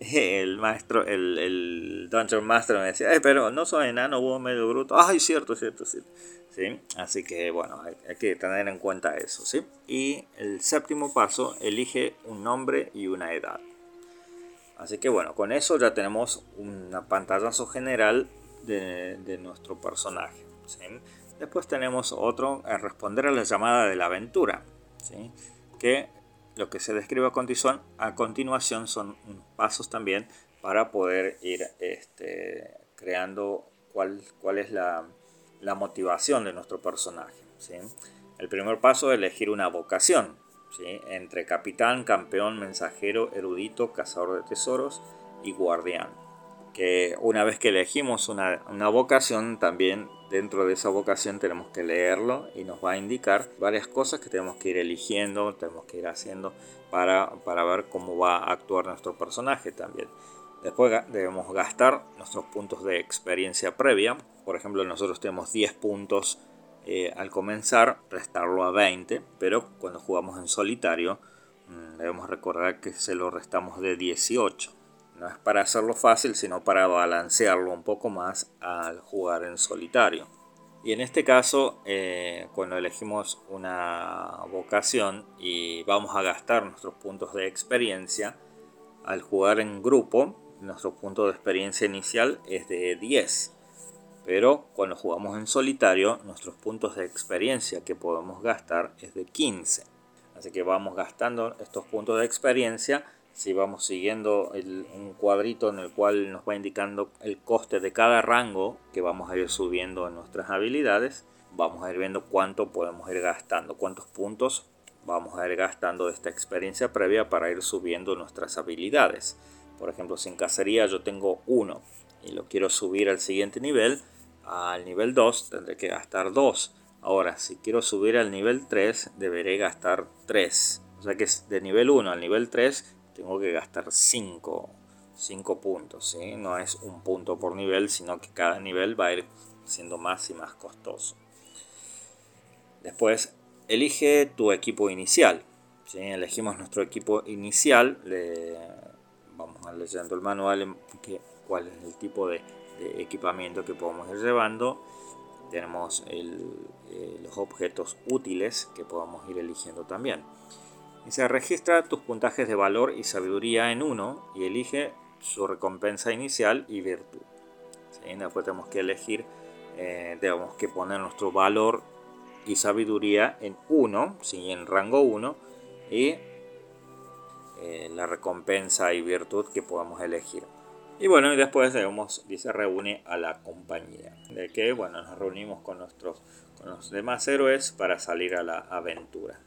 el maestro, el, el Dungeon Master me decía, pero no soy enano, vos medio bruto. Ay, cierto, cierto, cierto. ¿Sí? Así que bueno, hay, que tener en cuenta eso. ¿sí? Y el séptimo paso, elige un nombre y una edad. Así que bueno, con eso ya tenemos una pantallazo general de, de nuestro personaje. ¿sí? Después tenemos otro, a responder a la llamada de la aventura, ¿sí? que lo que se describe a continuación, son pasos también para poder ir este, creando cuál, cuál es la, motivación de nuestro personaje. El primer paso es elegir una vocación, entre capitán, campeón, mensajero, erudito, cazador de tesoros y guardián. Que una vez que elegimos una, una vocación, también dentro de esa vocación tenemos que leerlo y nos va a indicar varias cosas que tenemos que ir eligiendo, tenemos que ir haciendo para, para ver cómo va a actuar nuestro personaje también. Después debemos gastar nuestros puntos de experiencia previa. Por ejemplo, nosotros tenemos 10 puntos eh, al comenzar, restarlo a 20, pero cuando jugamos en solitario mm, debemos recordar que se lo restamos de 18. No es para hacerlo fácil, sino para balancearlo un poco más al jugar en solitario. Y en este caso, eh, cuando elegimos una vocación y vamos a gastar nuestros puntos de experiencia, al jugar en grupo, nuestro punto de experiencia inicial es de 10. Pero cuando jugamos en solitario, nuestros puntos de experiencia que podemos gastar es de 15. Así que vamos gastando estos puntos de experiencia si vamos siguiendo un cuadrito en el cual nos va indicando el coste de cada rango que vamos a ir subiendo en nuestras habilidades, vamos a ir viendo cuánto podemos ir gastando, cuántos puntos vamos a ir gastando de esta experiencia previa para ir subiendo nuestras habilidades. Por ejemplo, si en cacería yo tengo 1 y lo quiero subir al siguiente nivel, al nivel 2 tendré que gastar 2. Ahora, si quiero subir al nivel 3, deberé gastar 3. O sea que de nivel 1 al nivel 3 tengo que gastar 5, 5 puntos. ¿sí? No es un punto por nivel, sino que cada nivel va a ir siendo más y más costoso. Después, elige tu equipo inicial. ¿sí? Elegimos nuestro equipo inicial. Le, vamos a leyendo el manual cuál es el tipo de, equipamiento que podemos ir llevando. Tenemos eh, los objetos útiles que podemos ir eligiendo también. Se registra tus puntajes de valor y sabiduría en uno y elige su recompensa inicial y virtud. Después tenemos que elegir, eh, tenemos que poner nuestro valor y sabiduría en 1, en rango 1, y eh, la recompensa y virtud que podamos elegir. Y bueno, y después debemos, dice, reúne a la compañía. De que, bueno, nos reunimos con, nuestros, con los demás héroes para salir a la aventura.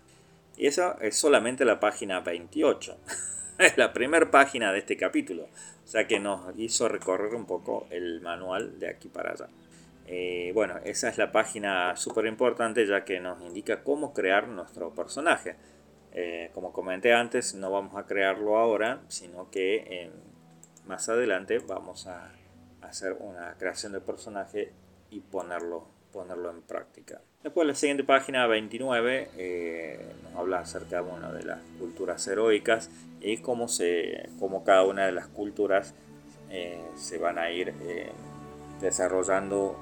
Y esa es solamente la página 28. [laughs] es la primera página de este capítulo. O sea que nos hizo recorrer un poco el manual de aquí para allá. Eh, bueno, esa es la página súper importante ya que nos indica cómo crear nuestro personaje. Eh, como comenté antes, no vamos a crearlo ahora, sino que más adelante vamos a hacer una creación de personaje y ponerlo, ponerlo en práctica. Después la siguiente página 29 eh, nos habla acerca bueno, de las culturas heroicas y cómo, se, cómo cada una de las culturas eh, se van a ir eh, desarrollando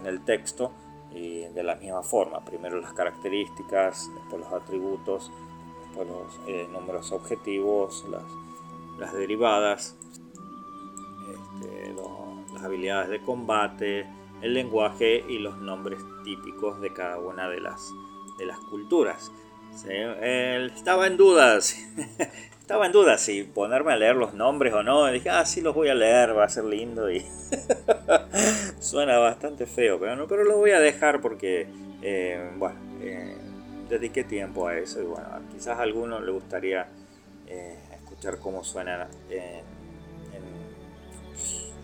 en el texto de la misma forma. Primero las características, después los atributos, después los números objetivos, las, las derivadas, este, las habilidades de combate, el lenguaje y los nombres típicos de cada una de las, de las culturas. estaba en dudas, [laughs] estaba en dudas si ponerme a leer los nombres o no. dije, ah, sí los voy a leer, va a ser lindo y [laughs] suena bastante feo, pero, no, pero lo voy a dejar porque, eh, bueno, eh, dediqué tiempo a eso y bueno, quizás a alguno le gustaría eh, escuchar cómo suena en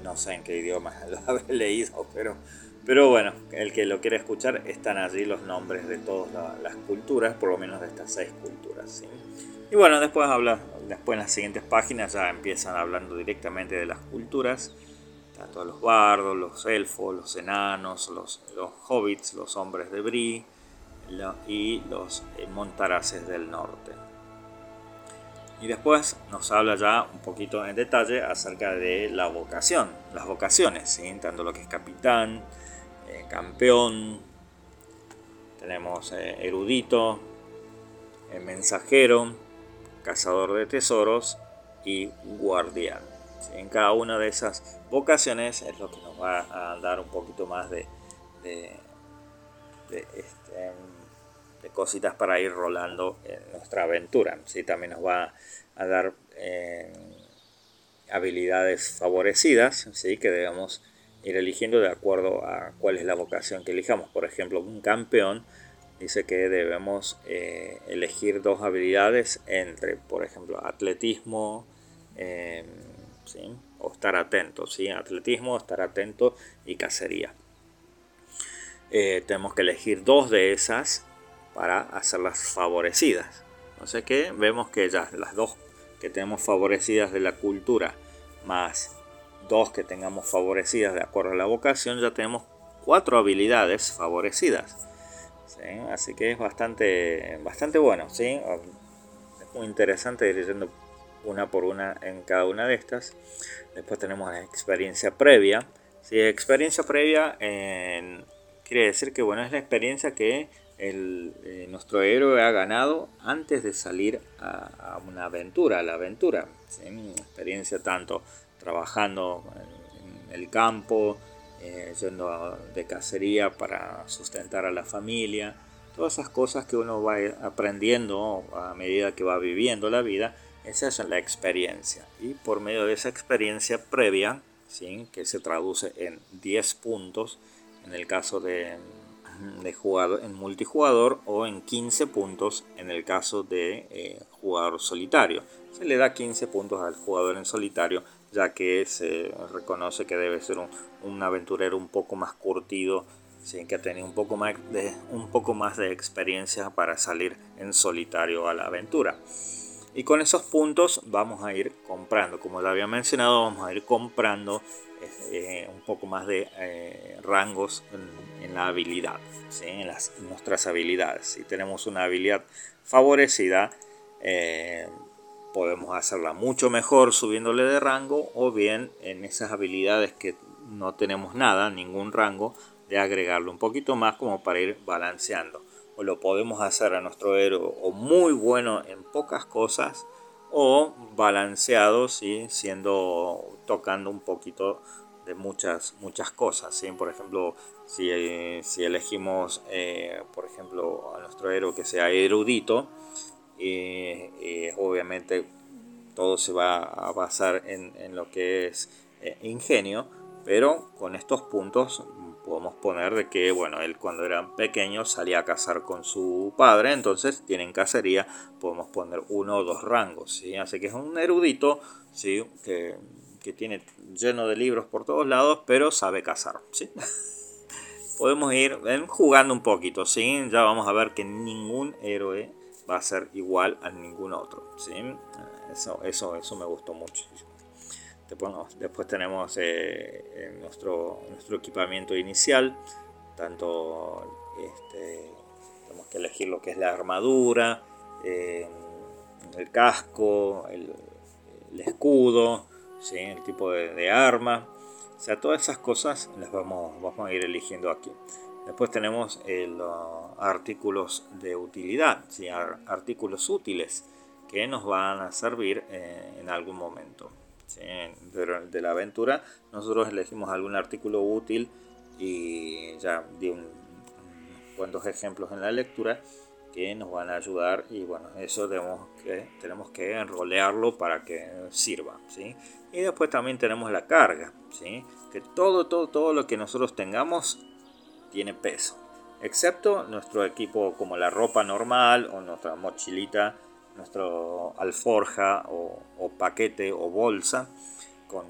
no sé en qué idioma [laughs] lo habré leído, pero, pero bueno, el que lo quiera escuchar, están allí los nombres de todas las culturas, por lo menos de estas seis culturas. Y bueno, después, habla, después en las siguientes páginas ya empiezan hablando directamente de las culturas, tanto los bardos, los elfos, los enanos, los, los hobbits, los hombres de Bri y los eh, montaraces del norte. Y después nos habla ya un poquito en detalle acerca de la vocación, las vocaciones, ¿sí? tanto lo que es capitán, eh, campeón, tenemos eh, erudito, eh, mensajero, cazador de tesoros y guardián. En cada una de esas vocaciones es lo que nos va a dar un poquito más de, de, este, cositas para ir rolando en nuestra aventura. ¿sí? También nos va a dar eh, habilidades favorecidas ¿sí? que debemos ir eligiendo de acuerdo a cuál es la vocación que elijamos. Por ejemplo, un campeón dice que debemos eh, elegir dos habilidades entre, por ejemplo, atletismo em, o estar atento. ¿sí? Atletismo, estar atento y cacería. Eh, tenemos que elegir dos de esas para hacerlas favorecidas. Sé qué, vemos que ya las dos que tenemos favorecidas de la cultura, más dos que tengamos favorecidas de acuerdo a la vocación, ya tenemos cuatro habilidades favorecidas. Así que es bastante, bastante bueno. ¿sí? Es muy interesante ir leyendo una por una en cada una de estas. Después tenemos la experiencia previa. ¿sí? Experiencia previa quiere decir que bueno, es la experiencia que el, eh, nuestro héroe ha ganado antes de salir a, una aventura, a la aventura. Una experiencia tanto trabajando en, el campo, eh, yendo de cacería para sustentar a la familia, todas esas cosas que uno va aprendiendo a medida que va viviendo la vida, Esa es la experiencia. Y por medio de esa experiencia previa, ¿sí? que se traduce en 10 puntos, en el caso de, de jugador, en multijugador, o en 15 puntos en el caso de eh, jugador solitario. Se le da 15 puntos al jugador en solitario, ya que se reconoce que debe ser un, aventurero un poco más curtido, ¿sí? que ha un poco, más de, un poco más de experiencia para salir en solitario a la aventura. Y con esos puntos vamos a ir comprando, como ya había mencionado, vamos a ir comprando eh, un poco más de eh, rangos la habilidad, en, las, nuestras habilidades. Si tenemos una habilidad favorecida, eh, podemos hacerla mucho mejor subiéndole de rango o bien en esas habilidades que no tenemos nada, ningún rango, de agregarle un poquito más como para ir balanceando o lo podemos hacer a nuestro héroe o muy bueno en pocas cosas o balanceado, ¿sí? siendo tocando un poquito de muchas muchas cosas ¿sí? por ejemplo si, si elegimos eh, por ejemplo a nuestro héroe que sea erudito obviamente todo se va a basar en, en lo que es eh, ingenio pero con estos puntos podemos poner de que, bueno, él cuando era pequeño salía a cazar con su padre, entonces tienen cacería, podemos poner uno o dos rangos, ¿sí? Así que es un erudito, ¿sí? Que, tiene lleno de libros por todos lados, pero sabe cazar, ¿sí? [laughs] podemos ir jugando un poquito, ¿sí? Ya vamos a ver que ningún héroe va a ser igual a ningún otro, ¿sí? Eso, eso, eso me gustó mucho. Después, tenemos eh, nuestro, nuestro equipamiento inicial, tanto este, tenemos que elegir lo que es la armadura, eh, el casco, el, escudo, el tipo de, arma. O sea, todas esas cosas las vamos, vamos a ir eligiendo aquí. Después tenemos eh, los artículos de utilidad, artículos útiles que nos van a servir en algún momento de, la aventura, nosotros elegimos algún artículo útil y ya di un, cuantos ejemplos en la lectura que nos van a ayudar y bueno, eso tenemos que, tenemos que enrolearlo para que sirva, ¿sí? Y después también tenemos la carga, ¿sí? Que todo, todo, todo lo que nosotros tengamos tiene peso, excepto nuestro equipo como la ropa normal o nuestra mochilita nuestro alforja o, paquete o bolsa con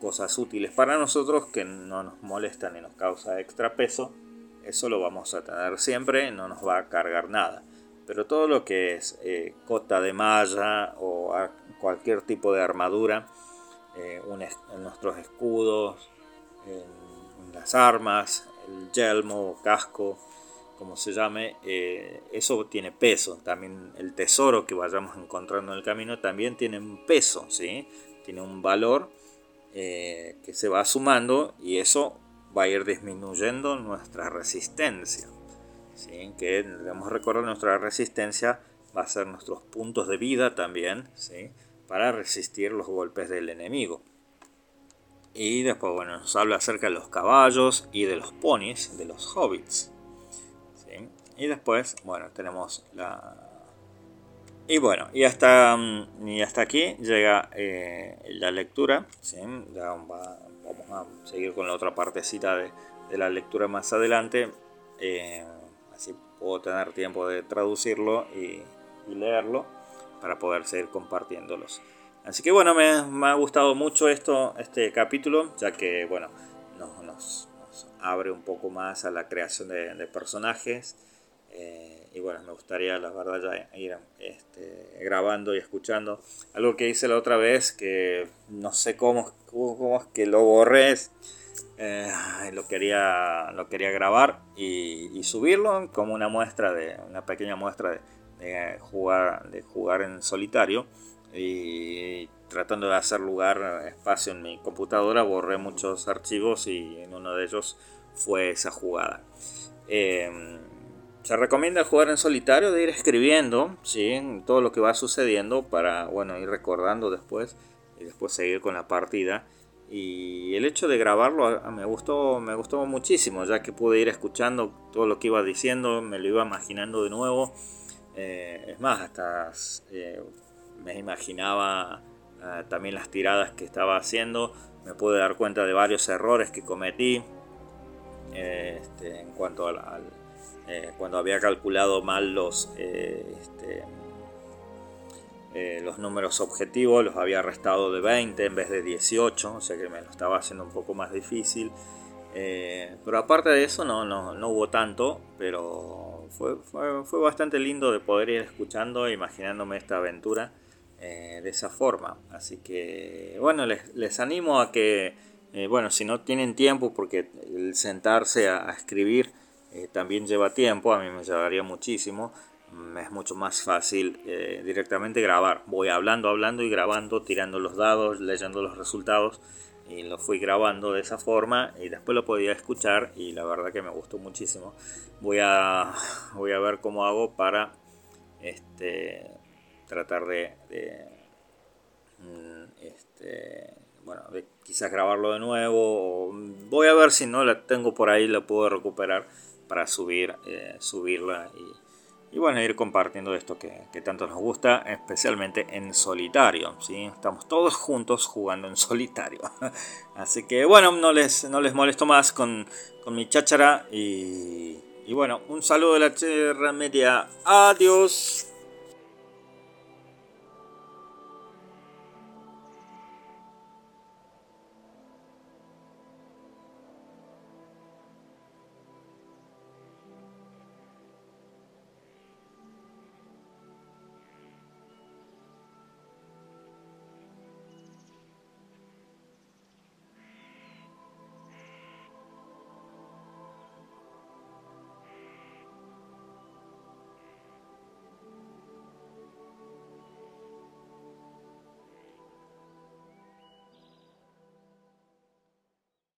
cosas útiles para nosotros que no nos molestan y nos causa extra peso. Eso lo vamos a tener siempre, no nos va a cargar nada. Pero todo lo que es eh, cota de malla o cualquier tipo de armadura, eh, en nuestros escudos, en las armas, el yelmo, casco, como se llame, eh, eso tiene peso. También el tesoro que vayamos encontrando en el camino también tiene un peso, ¿sí? tiene un valor que se va sumando y eso va a ir disminuyendo nuestra resistencia. ¿sí? Que debemos recordar nuestra resistencia va a ser nuestros puntos de vida también, ¿sí? para resistir los golpes del enemigo. Y después, bueno, nos habla acerca de los caballos y de los ponis, de los hobbits. Y después, bueno, tenemos la... Y bueno, y hasta, mm, y hasta aquí llega eh, la lectura. Ya vamos a seguir con la otra partecita de, la lectura más adelante. Eh, así puedo tener tiempo de traducirlo y, leerlo para poder seguir compartiéndolos. Así que bueno, me, ha gustado mucho esto, este capítulo, ya que bueno, nos, abre un poco más a la creación de personajes eh, y bueno, me gustaría, la verdad, ya ir este, grabando y escuchando. Algo que hice la otra vez, que no sé cómo, cómo, es que lo borré, eh, lo, quería, lo quería grabar y, subirlo como una muestra, de una pequeña muestra de, jugar, de jugar en solitario. Y tratando de hacer lugar, espacio en mi computadora, borré muchos archivos y en uno de ellos fue esa jugada. Eh, se recomienda jugar en solitario, de ir escribiendo ¿sí? todo lo que va sucediendo para bueno, ir recordando después y después seguir con la partida. Y el hecho de grabarlo me gustó, me gustó muchísimo, ya que pude ir escuchando todo lo que iba diciendo, me lo iba imaginando de nuevo. Eh, es más, hasta eh, me imaginaba eh, también las tiradas que estaba haciendo, me pude dar cuenta de varios errores que cometí este, en cuanto al, cuando había calculado mal los, este, los números objetivos, los había restado de 20 en vez de 18, o sea que me lo estaba haciendo un poco más difícil. Eh, pero aparte de eso no, no, hubo tanto, pero fue, fue, bastante lindo de poder ir escuchando e imaginándome esta aventura eh, de esa forma. Así que bueno, les, animo a que, eh, bueno, si no tienen tiempo, porque el sentarse a, escribir también lleva tiempo, a mí me llevaría muchísimo, es mucho más fácil directamente grabar. Voy hablando, hablando y grabando, tirando los dados, leyendo los resultados y lo fui grabando de esa forma y después lo podía escuchar y la verdad que me gustó muchísimo. Voy a, [laughs] voy a ver cómo hago para este, tratar de, mm, este, bueno, quizás grabarlo de nuevo. voy a ver si no la tengo por ahí, la puedo recuperar para subir, eh, subirla y y bueno, ir compartiendo esto que, tanto nos gusta, especialmente en solitario. ¿sí? Estamos todos juntos jugando en [laughs] solitario. Así que bueno, no les, no les molesto más con, mi cháchara. Y, y bueno, un saludo de la Tierra Media. Adiós.